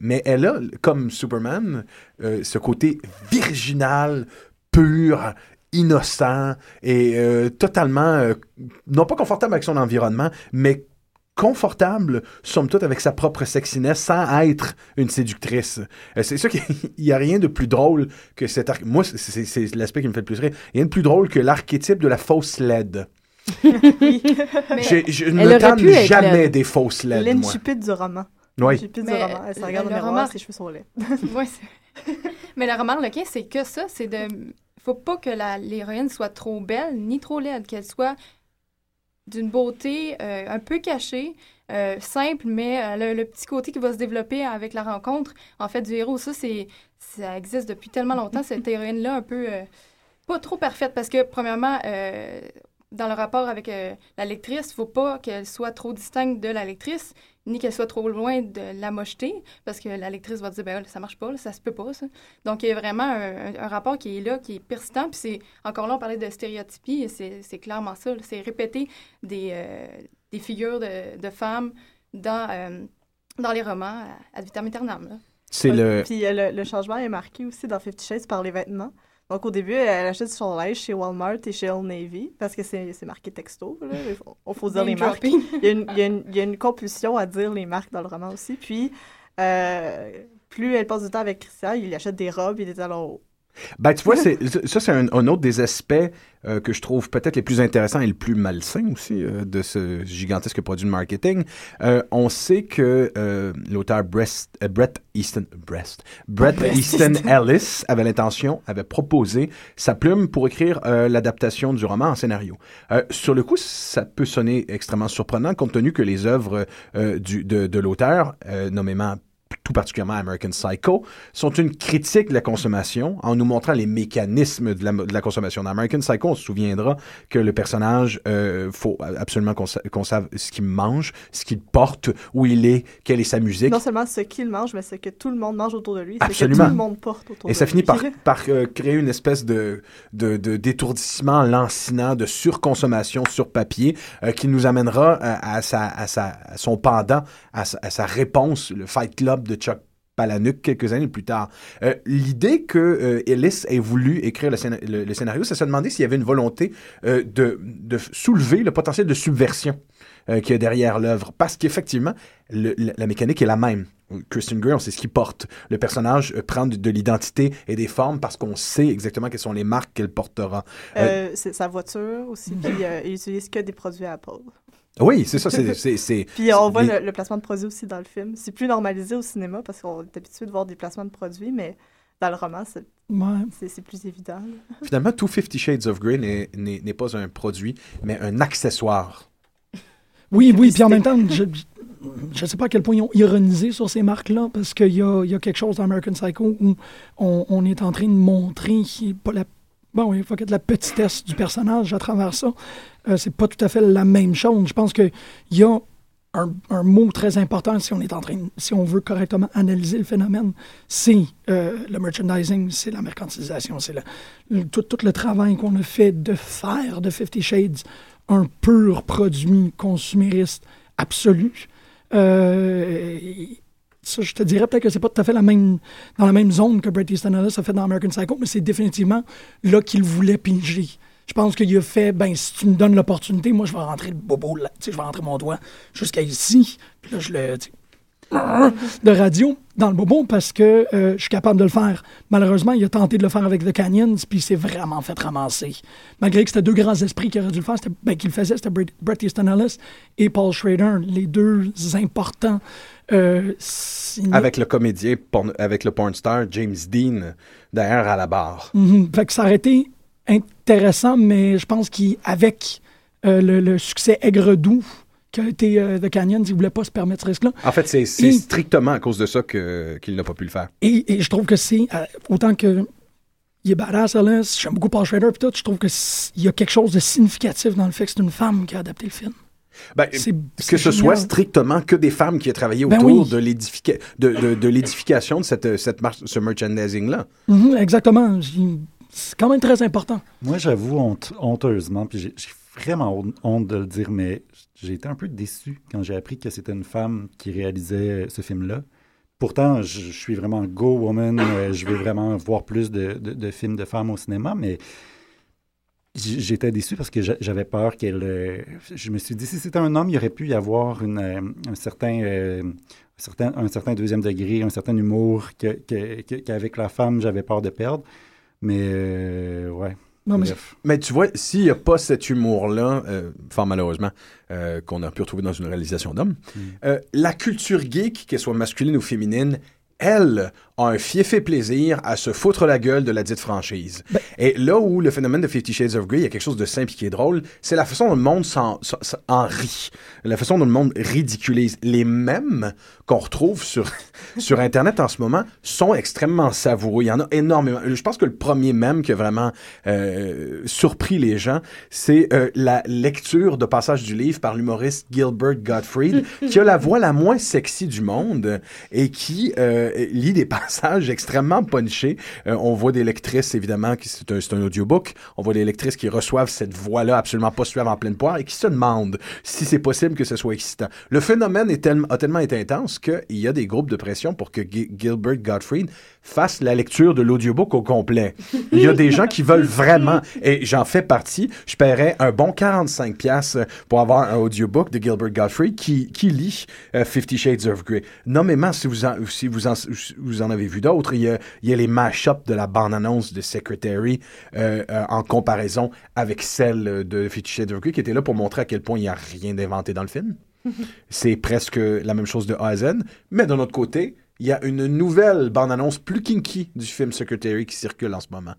Mais elle a, comme Superman, ce côté virginal, pur, innocent et euh, totalement, euh, non pas confortable avec son environnement, mais confortable, somme toute, avec sa propre sexiness sans être une séductrice. Euh, c'est ça qu'il n'y a rien de plus drôle que cet arc. Moi, c'est- l'aspect qui me fait le plus rire. Il y a rien de plus drôle que l'archétype de la fausse LED. Je ne me être jamais des fausses LED, moi. L'incipit du roman. Oui. Du roman. Elle se le- regarde au le miroir, roman- ses cheveux sont laids. Ouais, c'est- Mais le roman Lequin, c'est que ça, c'est de... Faut pas que la- l'héroïne soit trop belle ni trop laide, qu'elle soit d'une beauté euh, un peu cachée, euh, simple, mais euh, le, le petit côté qui va se développer avec la rencontre, en fait, du héros. Ça, c'est ça existe depuis tellement longtemps, cette héroïne-là, un peu... pas trop parfaite, parce que, premièrement, dans le rapport avec la lectrice, faut pas qu'elle soit trop distincte de la lectrice, ni qu'elle soit trop loin de la mocheté, parce que la lectrice va dire, ben ça marche pas, là, ça se peut pas, ça. Donc, il y a vraiment un, rapport qui est là, qui est persistant, puis c'est, encore là, on parlait de stéréotypie, et c'est, c'est clairement ça, c'est répéter des, euh, des figures de, de femmes dans, euh, dans les romans à, ad vitam aeternam. C'est le. Puis euh, le, le changement est marqué aussi dans Fifty Shades par les vêtements. Donc au début, elle achète son linge chez Walmart et chez Old Navy parce que c'est marqué texto. Là. Il faut, dire les marques. dropping. Il y, a une, il, y a une, il y a une compulsion à dire les marques dans le roman aussi. Puis euh, plus elle passe du temps avec Christian, il achète des robes et des talons hauts. Ben, tu vois, c'est- ça, c'est un, un autre des aspects euh, que je trouve peut-être les plus intéressants et le plus malsain aussi euh, de ce gigantesque produit de marketing. Euh, on sait que l'auteur Brest- Brett Easton, Brest, Brett Easton. Ellis avait l'intention, avait proposé sa plume pour écrire l'adaptation du roman en scénario. Sur le coup, ça peut sonner extrêmement surprenant compte tenu que les œuvres du, de, de l'auteur, nommément tout particulièrement American Psycho, sont une critique de la consommation en nous montrant les mécanismes de la, de la consommation. Dans American Psycho, on se souviendra que le personnage, euh, faut absolument qu'on sa- qu'on sache ce qu'il mange, ce qu'il porte, où il est, quelle est sa musique. Non seulement ce qu'il mange, mais ce que tout le monde mange autour de lui, ce que tout le monde porte autour de lui. Et ça finit par, par euh, créer une espèce de, de, d'étourdissement lancinant, de surconsommation sur papier, euh, qui nous amènera à, à sa, à, sa, à son pendant, à sa, à sa réponse, le Fight Club de Chuck Palahniuk quelques années plus tard. Euh, L'idée que euh, Ellis ait voulu écrire le, scéna- le- le scénario, ça se demandait s'il y avait une volonté euh, de, soulever le potentiel de subversion qu'il y a derrière l'œuvre. Parce qu'effectivement, la, mécanique est la même. Kristen Grey, on sait ce qu'il porte. Le personnage prend de, de l'identité et des formes parce qu'on sait exactement quelles sont les marques qu'elle portera. C'est sa voiture aussi, puis il que des produits Apple. Oui, c'est ça. c'est- c'est- c'est- Puis on voit les- le, le placement de produits aussi dans le film. C'est plus normalisé au cinéma parce qu'on est habitué de voir des placements de produits, mais dans le roman, c'est Ouais. c'est- c'est plus évident. Finalement, tout Fifty Shades of Grey n'est- n'est n'est pas un produit, mais un accessoire. Oui, oui, puis en même temps, je ne sais pas à quel point ils ont ironisé sur ces marques-là, parce qu'il y a, il y a quelque chose dans American Psycho où on, on est en train de montrer pas la, bon, il faut qu'il y ait de la petitesse du personnage à travers ça. Euh, c'est pas tout à fait la même chose. Je pense qu'il y a un, mot très important si on est en train, si on veut correctement analyser le phénomène, c'est euh, le merchandising, c'est la mercantilisation, c'est tout, tout le travail qu'on a fait de faire de Fifty Shades un pur produit consumériste absolu. Euh, je te dirais peut-être que c'est pas tout à fait la même, dans la même zone que Bret Easton a fait dans American Psycho, mais c'est définitivement là qu'il voulait piger. Je pense qu'il a fait, ben, si tu me donnes l'opportunité, moi, je vais rentrer le bobo, là, je vais rentrer mon doigt jusqu'à ici, puis là, je le, de radio dans le bobo parce que euh, je suis capable de le faire. Malheureusement, il a tenté de le faire avec The Canyons, puis il s'est vraiment fait ramasser. Malgré que c'était deux grands esprits qui auraient dû le faire, c'était- ben, c'était Bret Easton Ellis et Paul Schrader, les deux importants Avec le comédien, porn- avec le porn star James Dean derrière à la barre. Fait que ça aurait été intéressant, mais je pense qu'avec euh, le, le succès aigre-doux qu'a été euh, The Canyon, il ne voulait pas se permettre ce risque-là. En fait, c'est strictement à cause de ça qu'il n'a pas pu le faire. Et, et je trouve que c'est, euh, autant que il est badass, Alice, j'aime beaucoup Paul Schrader, puis tout, je trouve qu'il y a quelque chose de significatif dans le fait que c'est une femme qui a adapté le film. Ben, C'est- que c'est ce génial. soit strictement que des femmes qui aient travaillé Ben autour oui. de l'édifica- de, de- de l'édification de cette, cette mar- ce merchandising-là. Mhm, exactement. C'est quand même très important. Moi, j'avoue honte- honteusement, puis j'ai j'ai vraiment honte- de le dire, mais j'ai été un peu déçu quand j'ai appris que c'était une femme qui réalisait ce film-là. Pourtant, je, je suis vraiment go woman, euh, je veux vraiment voir plus de, de- de films de femmes au cinéma, mais j'étais déçu parce que j'a- j'avais peur qu'elle... euh, je me suis dit, si c'était un homme, il aurait pu y avoir une, euh, un certain... euh, un certain, un certain deuxième degré, un certain humour que- que- que- qu'avec la femme, j'avais peur de perdre. Mais euh, ouais. Non, mais tu vois, s'il n'y a pas cet humour-là, euh, fort malheureusement, euh, qu'on a pu retrouver dans une réalisation d'homme, euh, la culture geek, qu'elle soit masculine ou féminine, elle a un fiefé plaisir à se foutre la gueule de la dite franchise. et là où le phénomène de Fifty Shades of Grey, il y a quelque chose de simple et qui est drôle, c'est la façon dont le monde s'en, s'en- s'en- en rit. La façon dont le monde ridiculise. Les mêmes qu'on retrouve sur, sur Internet en ce moment sont extrêmement savoureux. Il y en a énormément. Je pense que le premier mème qui a vraiment euh, surpris les gens, c'est euh, la lecture de passage du livre par l'humoriste Gilbert Gottfried, qui a la voix la moins sexy du monde et qui euh, lit des passages extrêmement punchés. Euh, on voit des lectrices, évidemment, qui c'est un, un audiobook. On voit des lectrices qui reçoivent cette voix-là absolument pas suave en pleine poire et qui se demandent si c'est possible que ce soit excitant. Le phénomène est tellement- a tellement été intense qu'il y a des groupes de pression pour que Gi- Gilbert Gottfried fasse la lecture de l'audiobook au complet. Il y a des gens qui veulent vraiment, et j'en fais partie, je paierais un bon 45$ piastres pour avoir un audiobook de Gilbert Gottfried qui, qui lit euh, Fifty Shades of Grey. Nommément, si vous en, si vous en, vous en avez vu d'autres, il y a, il y a les mash-ups de la bande-annonce de Secretary euh, euh, en comparaison avec celle de Grey qui était là pour montrer à quel point il n'y a rien d'inventé dans le film. C'est presque la même chose de A à Z. Mais d'un autre côté, il y a une nouvelle bande-annonce plus kinky du film Secretary qui circule en ce moment.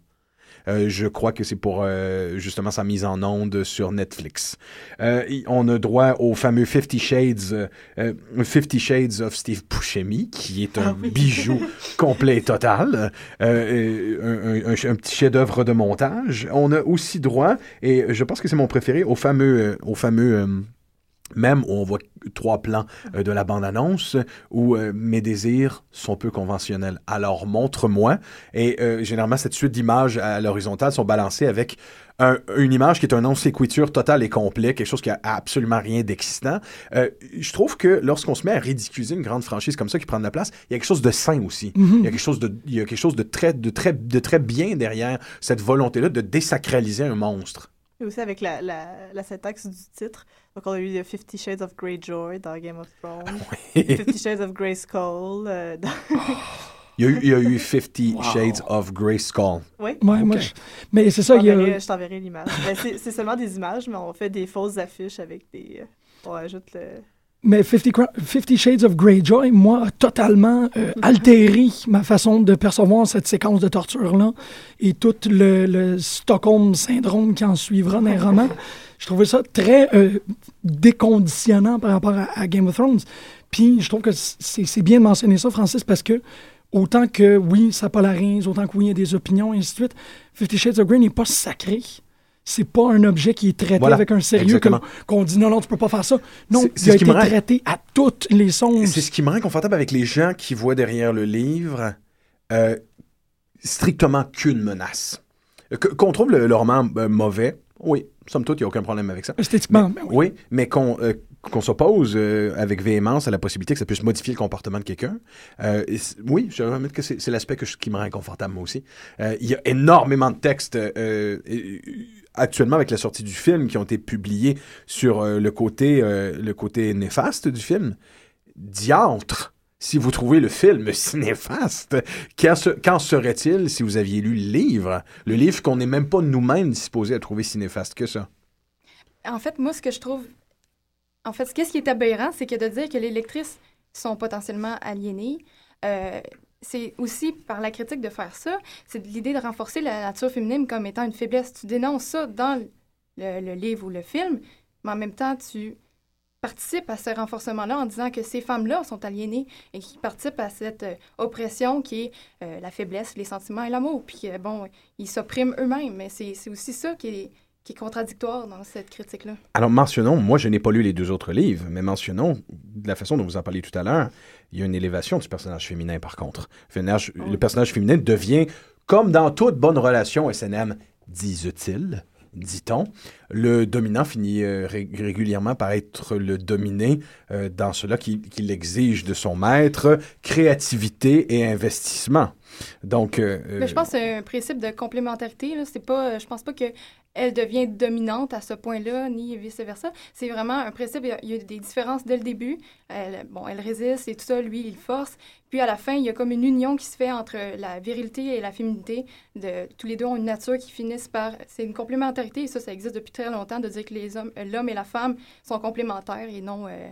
Euh, je crois que c'est pour euh, justement sa mise en onde sur Netflix. Euh, on a droit au fameux Fifty Shades, euh, Fifty Shades of Steve Buscemi, qui est un bijou complet et total, un, un- un petit chef-d'œuvre de montage. On a aussi droit, et je pense que c'est mon préféré, au fameux, au fameux euh, même où on voit trois plans euh, de la bande-annonce où euh, mes désirs sont peu conventionnels. Alors montre-moi. Et euh, généralement, cette suite d'images à l'horizontale sont balancées avec un- une image qui est un non-séquiture totale et complet, quelque chose qui a absolument rien d'excitant. Euh, je trouve que lorsqu'on se met à ridiculiser une grande franchise comme ça qui prend de la place, il y a quelque chose de sain aussi. Mhm. Il y a quelque chose de, il y a quelque chose de très, de très, de très bien derrière cette volonté-là de désacraliser un monstre. Et aussi avec la, la, la syntaxe du titre. Donc, on a eu Fifty Shades of Greyjoy dans Game of Thrones. Fifty Shades of Grey Skull. euh, dans... Il y a eu, il y a eu 50 Shades of Grey Skull. oui. Ouais, moi, je- mais c'est ça, il y a... je t'enverrai l'image. Ben, c'est c'est seulement des images, mais on fait des fausses affiches avec des. euh, on ajoute le. Mais Fifty, Cra- Fifty Shades of Greyjoy, moi, a totalement euh, altéré ma façon de percevoir cette séquence de torture-là et tout le, le Stockholm syndrome qui en suivra dans les romans. Je trouvais ça très euh, déconditionnant par rapport à, à Game of Thrones. Puis je trouve que c'est bien de mentionner ça, Francis, parce que autant que oui, ça polarise, autant que oui, il y a des opinions, et ainsi de suite, Fifty Shades of Grey n'est pas sacré. C'est pas un objet qui est traité Voilà, avec un sérieux qu'on dit non, non, tu peux pas faire ça. Non, C'est- il a ce qui été me rend- traité à toutes les sondes. C'est ce qui me rend confortable avec les gens qui voient derrière le livre euh, strictement qu'une menace. Euh, Qu'on trouve le, le roman euh, mauvais, oui, somme toute, il n'y a aucun problème avec ça. Esthétiquement, Mais- ben oui. oui, mais qu'on euh, qu'on s'oppose euh, avec véhémence à la possibilité que ça puisse modifier le comportement de quelqu'un. Euh, oui, je vais admettre que c'est l'aspect qui me rend inconfortable, moi aussi. Euh, Il y a énormément de textes euh, euh, actuellement avec la sortie du film qui ont été publiés sur le, côté, euh, le côté néfaste du film. Diantre! Si vous trouvez le film si néfaste, qu'en se- qu'en serait-il si vous aviez lu le livre? Le livre qu'on n'est même pas nous-mêmes disposés à trouver si néfaste que ça. En fait, moi, ce que je trouve. En fait, ce qui est aberrant, c'est que de dire que les lectrices sont potentiellement aliénées. euh, c'est aussi par la critique de faire ça, c'est l'idée de renforcer la nature féminine comme étant une faiblesse. Tu dénonces ça dans le, le livre ou le film, mais en même temps, tu participent à ce renforcement-là en disant que ces femmes-là sont aliénées et qui participent à cette euh, oppression qui est euh, la faiblesse, les sentiments et l'amour. Puis, euh, bon, ils s'oppriment eux-mêmes, mais c'est aussi ça qui est, qui est contradictoire dans cette critique-là. Alors, mentionnons, moi, je n'ai pas lu les deux autres livres, mais mentionnons, de la façon dont vous en parliez tout à l'heure, il y a une élévation du personnage féminin, par contre. Le personnage féminin devient, comme dans toute bonne relation SNM, disent-ils, dit-on, le dominant finit euh, ré- régulièrement par être le dominé euh, dans cela qu'il qu'il exige de son maître, créativité et investissement. Donc, euh, Mais je pense que c'est un principe de complémentarité. Là. Pas, je pense pas que elle devient dominante à ce point-là, ni vice-versa. C'est vraiment un principe, il y, a, des différences dès le début. Elle, bon, elle résiste et tout ça, lui, il force. Puis à la fin, il y a comme une union qui se fait entre la virilité et la féminité. De, tous les deux ont une nature qui finissent par... C'est une complémentarité, et ça, ça existe depuis très longtemps, de dire que les hommes, l'homme et la femme sont complémentaires et non... euh,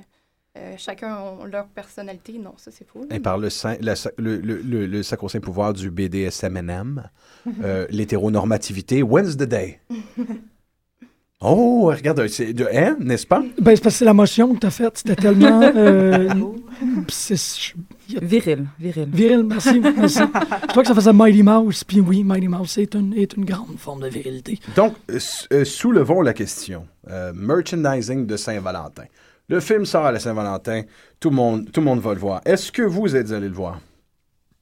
euh, chacun ont leur personnalité. Non, ça, c'est faux. Et par le, saint- la sa- le, le, le, le sacro-saint pouvoir du BDSMNM, euh, l'hétéronormativité, when's the day? Oh, regarde, c'est de hein, n'est-ce pas? Ben, c'est parce que c'est la motion que tu as faite. C'était tellement. euh, Viril, viril. Viril, merci. merci. Je crois que ça faisait Mighty Mouse. Puis oui, Mighty Mouse est une, est une grande forme de virilité. Donc, euh, euh, soulevons la question. Euh, merchandising de Saint-Valentin. Le film sort à la Saint-Valentin, tout le monde, tout le monde va le voir. Est-ce que vous êtes allé le voir?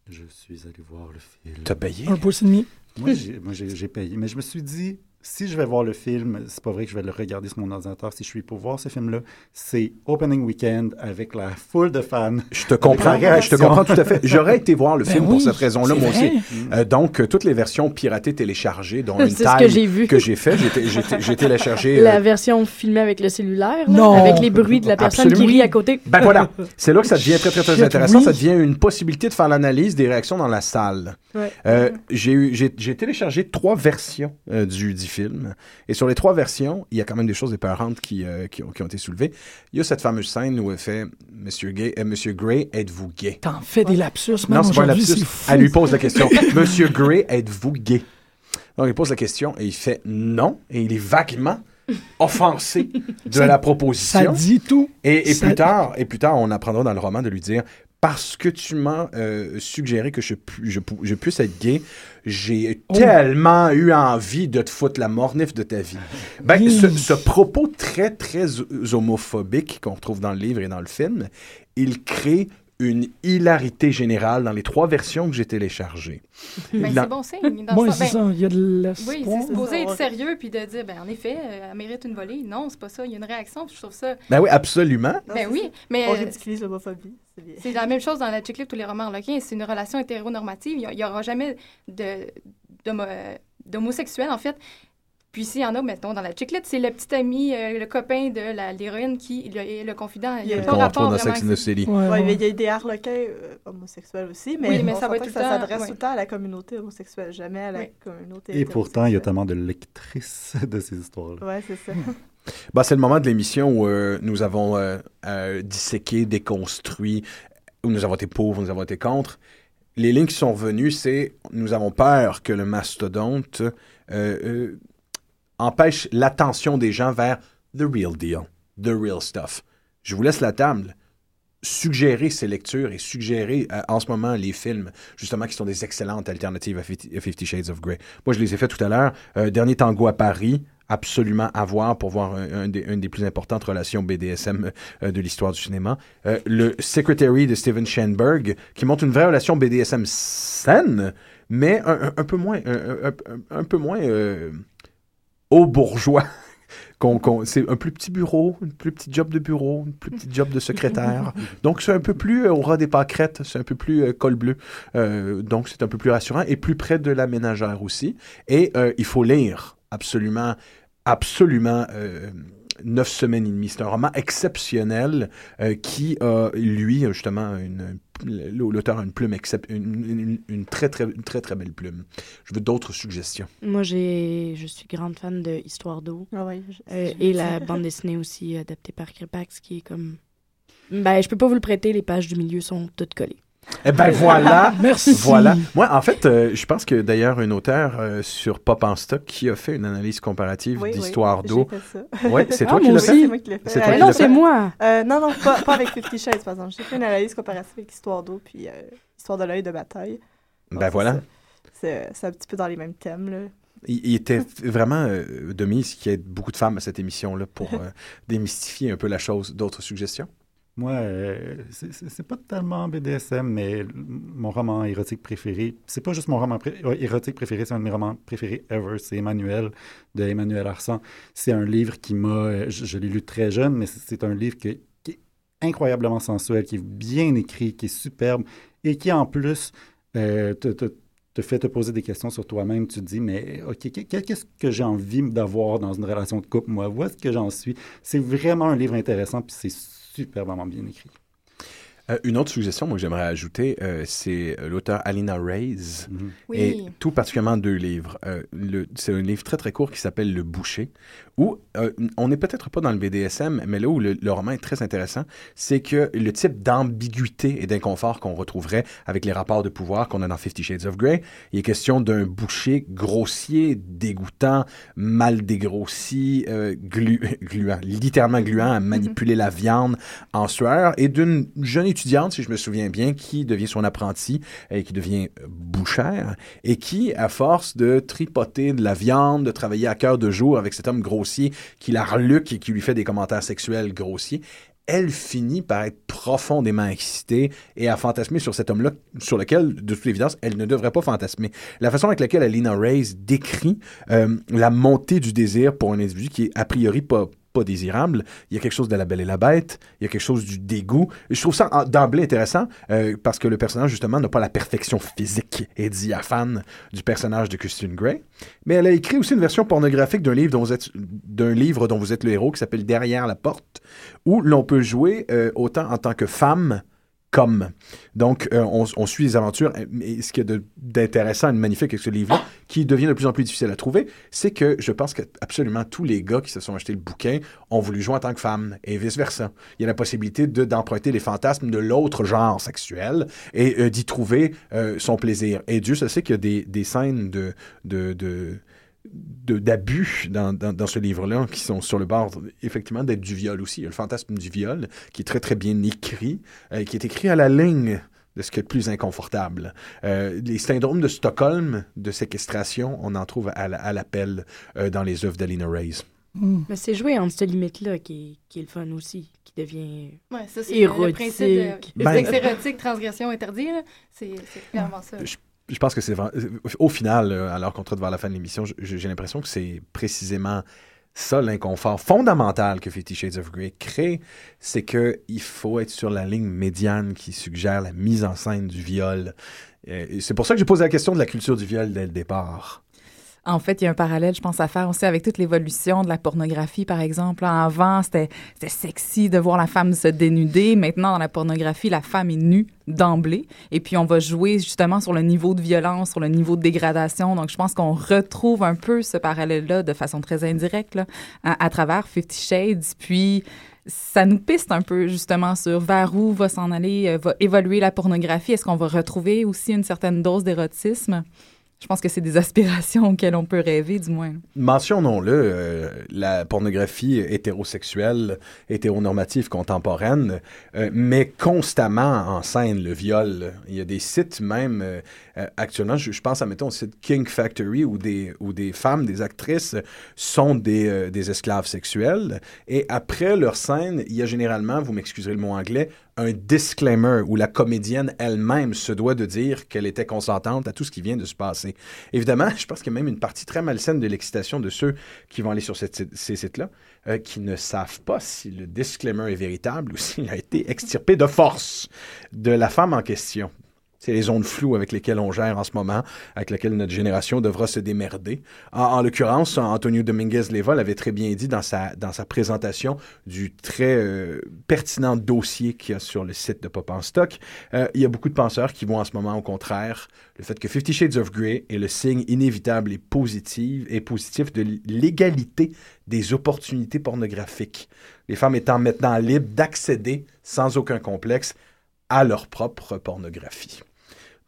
Je suis allé voir le film. T'as payé? Un pouce et demi. Moi, j'ai, moi, j'ai, j'ai payé. Mais je me suis dit, si je vais voir le film, c'est pas vrai que je vais le regarder sur mon ordinateur. Si je suis pour voir ce film-là, c'est opening weekend avec la foule de fans. Je te comprends, je te comprends tout à fait. J'aurais été voir le Ben film oui, pour cette raison-là, moi vrai. aussi. Euh, donc, euh, toutes les versions piratées téléchargées, dont une C'est ce taille que j'ai vu. que j'ai fait, j'ai, té- j'ai té- j'ai téléchargé. euh, La version filmée avec le cellulaire, là, avec les bruits de la personne Absolument. qui rit à côté. Ben voilà, c'est là que ça devient très, très, très Shit, intéressant. oui. Ça devient une possibilité de faire l'analyse des réactions dans la salle. Ouais. Euh, j'ai, téléchargé trois versions euh, du, du film. Et sur les trois versions, il y a quand même des choses épeurantes qui, euh, qui, ont, qui ont été soulevées. Il y a cette fameuse scène où elle fait Monsieur, Gay, euh, Monsieur Gray, êtes-vous gay? T'en fais des lapsus, man. Non, c'est pas un lapsus. Elle lui pose la question Monsieur Gray, êtes-vous gay? Donc, il pose la question et il fait non. Et il est vaguement offensé de Ça- la Ça proposition. dit tout. Et, et Ça- plus tard, et plus tard, on apprendra dans le roman de lui dire parce que tu m'as euh, suggéré que je, pu- je, pu- je puisse être gay, j'ai Oh. tellement eu envie de te foutre la mornif de ta vie. Ben, Oui. ce, ce propos très, très homophobique qu'on retrouve dans le livre et dans le film, il crée une hilarité générale dans les trois versions que j'ai téléchargées. Ben, Dans- c'est bon signe. Dans c'est ben, ça. Il y a de Oui, l'espoir. c'est supposé être sérieux puis de dire, ben en effet, euh, elle mérite une volée. Non, c'est pas ça. Il y a une réaction. puis Je trouve ça. Ben oui, absolument. Non, ben c'est oui, ça. mais On euh, ridiculise l'homophobie. C'est la même chose dans la checklist tous les romans harlequins. C'est une relation hétéronormative. Il n'y aura jamais de d'homo- d'homosexuel en fait. Puis s'il y en a, mettons, dans la chiclette, c'est le petit ami, euh, le copain de la- l'héroïne qui le, est le confident. Il y a pas rapport retrouve dans vraiment Sex and avec the City. Ouais, Ouais, ouais. mais il y a des harlequins euh, homosexuels aussi, mais, Oui, mais on ça va être que ça s'adresse ouais. tout le temps à la communauté homosexuelle, jamais à la Oui. communauté Et pourtant, il y a tellement de lectrices de ces histoires-là. Ouais, c'est ça. Bah, c'est le moment de l'émission où euh, nous avons euh, euh, disséqué, déconstruit, où nous avons été pour, où nous avons été contre. Les lignes qui sont revenues, c'est nous avons peur que le mastodonte euh, euh, empêche l'attention des gens vers the real deal, the real stuff. Je vous laisse la table. Suggérer ces lectures et suggérer euh, en ce moment les films, justement, qui sont des excellentes alternatives à Fifty, Shades of Grey. Moi, je les ai fait tout à l'heure. Euh, Dernier tango à Paris, absolument à voir pour voir une des plus importantes relations BDSM euh, de l'histoire du cinéma. Euh, le Secretary de Steven Schenberg, qui montre une vraie relation BDSM saine, mais un, peu moins, un, peu moins haut bourgeois. C'est un plus petit bureau, un plus petit job de bureau, un plus petit job de secrétaire. donc, c'est un peu plus euh, au ras des pâquerettes, c'est un peu plus euh, col bleu. Euh, donc, c'est un peu plus rassurant et plus près de la ménagère aussi. Et euh, il faut lire absolument, absolument neuf semaines et demie. C'est un roman exceptionnel euh, qui a, lui, justement, une, l'auteur a une plume, excep- une, une- une très, très, une très, très belle plume. Je veux d'autres suggestions. Moi, j'ai, je suis grande fan de Histoire d'eau. Ah ouais, je- Euh, je- et la bande dessinée aussi adaptée par Kripax, qui est comme... Ben, je peux pas vous le prêter, les pages du milieu sont toutes collées. Eh ben voilà. Merci. Voilà. Moi, en fait, euh, je pense que d'ailleurs, un auteur euh, sur Pop en stock qui a fait une analyse comparative Oui, oui, d'histoire d'eau. ça. Ouais, c'est Ah, toi qui moi l'as fait? C'est qui Euh, toi qui non, c'est moi. Euh, non, non, pas, pas avec Fifty Shades, par exemple. J'ai fait une analyse comparative avec Histoire d'eau, puis euh, Histoire de l'œil de bataille. Ben voilà. C'est un petit peu dans les mêmes thèmes, là. Il, il était vraiment euh, de mise qu'il y ait beaucoup de femmes à cette émission-là pour euh, démystifier un peu la chose. D'autres suggestions? Moi, euh, c'est- pas tellement BDSM, mais mon roman érotique préféré, c'est pas juste mon roman érotique préféré, c'est un de mes romans préférés ever, c'est Emmanuel de Emmanuel Arsan. C'est un livre qui m'a, euh, je, l'ai lu très jeune, mais c'est un livre qui est incroyablement sensuel, qui est bien écrit, qui est superbe et qui en plus euh, te, fait te poser des questions sur toi-même. Tu te dis, mais OK, qu'est- qu'est-ce que j'ai envie d'avoir dans une relation de couple, moi? Où est-ce que j'en suis? C'est vraiment un livre intéressant, puis c'est superbement bien écrit. Euh, une autre suggestion, moi, que j'aimerais ajouter, euh, c'est euh, l'auteur Alina Reyes. Mhm. Oui. Et tout particulièrement deux livres. Euh, c'est un livre très très court qui s'appelle Le Boucher, où euh, on n'est peut-être pas dans le BDSM, mais là où le, le roman est très intéressant, c'est que le type d'ambiguïté et d'inconfort qu'on retrouverait avec les rapports de pouvoir qu'on a dans Fifty Shades of Grey, il est question d'un boucher grossier, dégoûtant, mal dégrossi, euh, glu- gluant, littéralement gluant à manipuler la viande en sueur, et d'une jeune étudiante, si je me souviens bien, qui devient son apprenti et qui devient bouchère, et qui, à force de tripoter de la viande, de travailler à cœur de jour avec cet homme qui la reluque et qui lui fait des commentaires sexuels grossiers, elle finit par être profondément excitée et à fantasmer sur cet homme-là, sur lequel, de toute évidence, elle ne devrait pas fantasmer. La façon avec laquelle Alina Reyes décrit euh, la montée du désir pour un individu qui est a priori pas pas désirable. Il y a quelque chose de la belle et la bête. Il y a quelque chose du dégoût. Je trouve ça d'emblée intéressant euh, parce que le personnage, justement, n'a pas la perfection physique et diaphane du personnage de Christine Grey. Mais elle a écrit aussi une version pornographique d'un livre dont vous êtes, livre dont vous êtes le héros qui s'appelle Derrière la porte, où l'on peut jouer euh, autant en tant que femme comme. Donc, euh, on, suit les aventures. Et ce qui est d'intéressant et de magnifique avec ce livre-là, qui devient de plus en plus difficile à trouver, c'est que je pense que absolument tous les gars qui se sont achetés le bouquin ont voulu jouer en tant que femme et vice-versa. Il y a la possibilité de- d'emprunter les fantasmes de l'autre genre sexuel et euh, d'y trouver euh, son plaisir. Et Dieu, ça sait qu'il y a des, scènes de de- d'abus dans, dans, dans ce livre-là qui sont sur le bord effectivement d'être du viol aussi. Il y a le fantasme du viol qui est très très bien écrit, euh, qui est écrit à la ligne de ce qui est le plus inconfortable. Euh, les syndromes de Stockholm, de séquestration, on en trouve à, la- à l'appel euh, dans les œuvres d'Alina Reyes. Mais c'est jouer entre cette limite-là qui, est- qui est le fun aussi, qui devient Ouais, ça, c'est le érotique. principe de Ben, érotique, transgression interdite. C'est c'est clairement ça. Je, je pense que c'est au final, euh, alors qu'on traite vers la fin de l'émission, j'ai l'impression que c'est précisément ça l'inconfort fondamental que Fifty Shades of Grey crée, c'est que il faut être sur la ligne médiane qui suggère la mise en scène du viol. Euh, c'est pour ça que j'ai posé la question de la culture du viol dès le départ. En fait, il y a un parallèle, je pense, à faire aussi avec toute l'évolution de la pornographie, par exemple. Avant, c'était sexy de voir la femme se dénuder. Maintenant, dans la pornographie, la femme est nue d'emblée. Et puis, on va jouer justement sur le niveau de violence, sur le niveau de dégradation. Donc, je pense qu'on retrouve un peu ce parallèle-là de façon très indirecte à, à travers Fifty Shades. Puis, ça nous piste un peu justement sur vers où va s'en aller, euh, va évoluer la pornographie. Est-ce qu'on va retrouver aussi une certaine dose d'érotisme? Je pense que c'est des aspirations auxquelles on peut rêver, du moins. Mentionnons-le, euh, la pornographie hétérosexuelle, hétéronormative contemporaine euh, met constamment en scène le viol. Il y a des sites même, euh, euh, actuellement, je, pense à, mettons, au site King Factory, où des, où des femmes, des actrices sont des, des esclaves sexuels. Et après leur scène, il y a généralement, vous m'excuserez le mot anglais, un disclaimer où la comédienne elle-même se doit de dire qu'elle était consentante à tout ce qui vient de se passer. Évidemment, je pense qu'il y a même une partie très malsaine de l'excitation de ceux qui vont aller sur cette ces sites-là, euh, qui ne savent pas si le disclaimer est véritable ou s'il a été extirpé de force de la femme en question. C'est les zones floues avec lesquelles on gère en ce moment, avec lesquelles notre génération devra se démerder. En, en l'occurrence, Antonio Dominguez-Leva l'avait très bien dit dans sa, dans sa présentation du très euh, pertinent dossier qu'il y a sur le site de Pop en Stock. Euh, il y a beaucoup de penseurs qui vont en ce moment au contraire le fait que Fifty Shades of Grey est le signe inévitable et positif, et positif de l'égalité des opportunités pornographiques. Les femmes étant maintenant libres d'accéder sans aucun complexe à leur propre pornographie.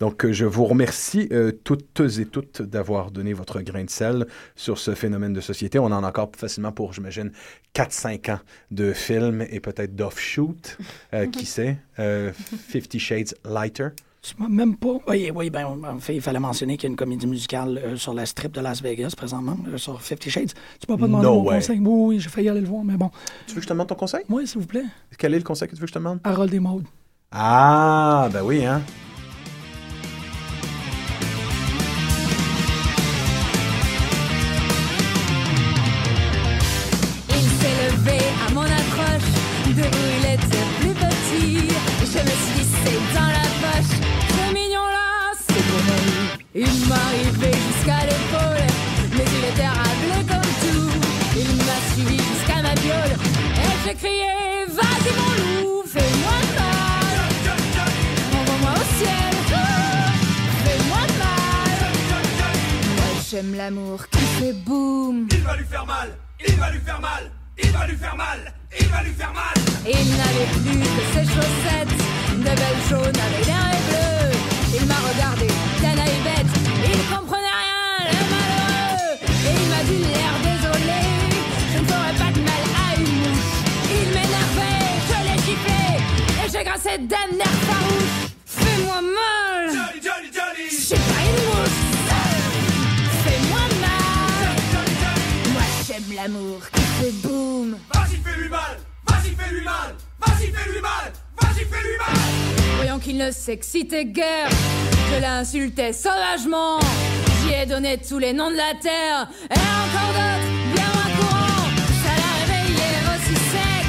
Donc, euh, je vous remercie euh, toutes et toutes d'avoir donné votre grain de sel sur ce phénomène de société. On en a encore facilement pour, j'imagine, 4-5 ans de films et peut-être d'offshoot. Euh, qui sait? Euh, Fifty Shades Lighter. Tu m'as même pas. Oui, oui, ben, en fait, il fallait mentionner qu'il y a une comédie musicale euh, sur la strip de Las Vegas présentement, euh, sur Fifty Shades. Tu m'as pas demandé No mon way. conseil. Oui, oui, j'ai failli aller le voir, mais bon. Tu veux que je te demande ton conseil? Oui, s'il vous plaît. Quel est le conseil que tu veux que je te demande? Harold et Maude. Ah, ben oui, hein? Il m'a arrivé jusqu'à l'épaule, mais il était rablé comme tout. Il m'a suivi jusqu'à ma biole, et j'ai crié vas-y mon loup, fais-moi mal. Envoie-moi au ciel, fais-moi mal. Moi j'aime l'amour qui fait boum. Il va lui faire mal, il va lui faire mal, il va lui faire mal, il va lui faire mal. Il n'avait plus que ses chaussettes, de belles jaunes avec des raies bleues. Il m'a regardé, d'un œil bête, il comprenait rien, le malheureux. Et il m'a dit l'air désolé, je ne ferai pas de mal à une mouche. Il m'énervait, je l'ai giflé, et j'ai grincé d'un air farouche. Fais-moi mal, Johnny, Johnny, Johnny. j'ai pas une mouche. Fais-moi mal, moi j'aime l'amour qui fait boum. Vas-y, fais-lui mal, vas-y, fais-lui mal, vas-y, fais-lui mal. Voyant qu'il ne s'excitait guère, je l'insultais sauvagement. J'y ai donné tous les noms de la terre, et encore d'autres, bien moins courants. Ça l'a réveillé aussi sec,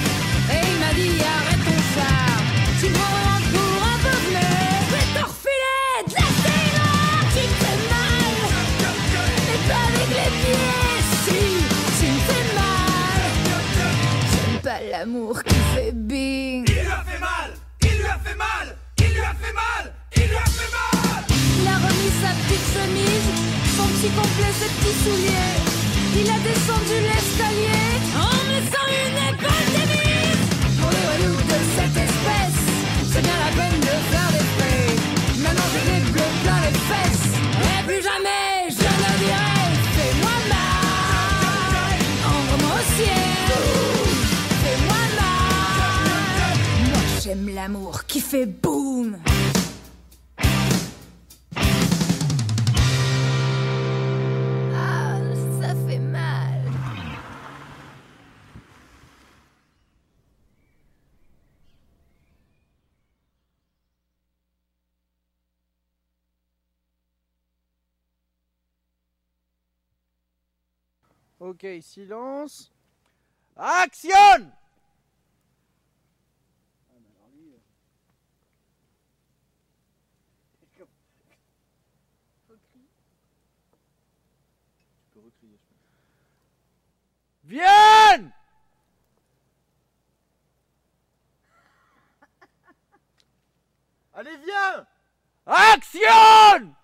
et il m'a dit arrête ton char. Tu me rends pour un peu je vais t'en refiler de la terre qui me fait mal. Mais pas avec les pieds, si, tu me fais mal. J'aime pas l'amour son petit complet, ses petits souliers. Il a descendu l'escalier en me laissant une épingle de mise. Pour voyous de cette espèce, c'est bien la peine de faire des frais. Maintenant j'ai des bleus plein les fesses. Et plus jamais je ne dirai fais-moi mal. Envoie-moi au ciel. Fais-moi mal. Moi j'aime l'amour qui fait boum. Ok, silence. Action! Viens! Allez, viens! Action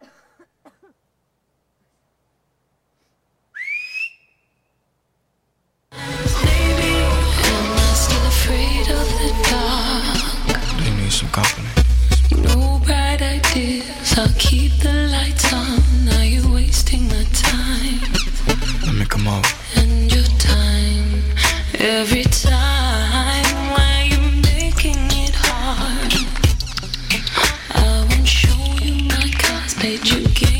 company. No bright ideas. I'll keep the lights on. Now you're wasting my time Let me come over. and your time. Every time why you making it hard. I won't show you my cards. Played your game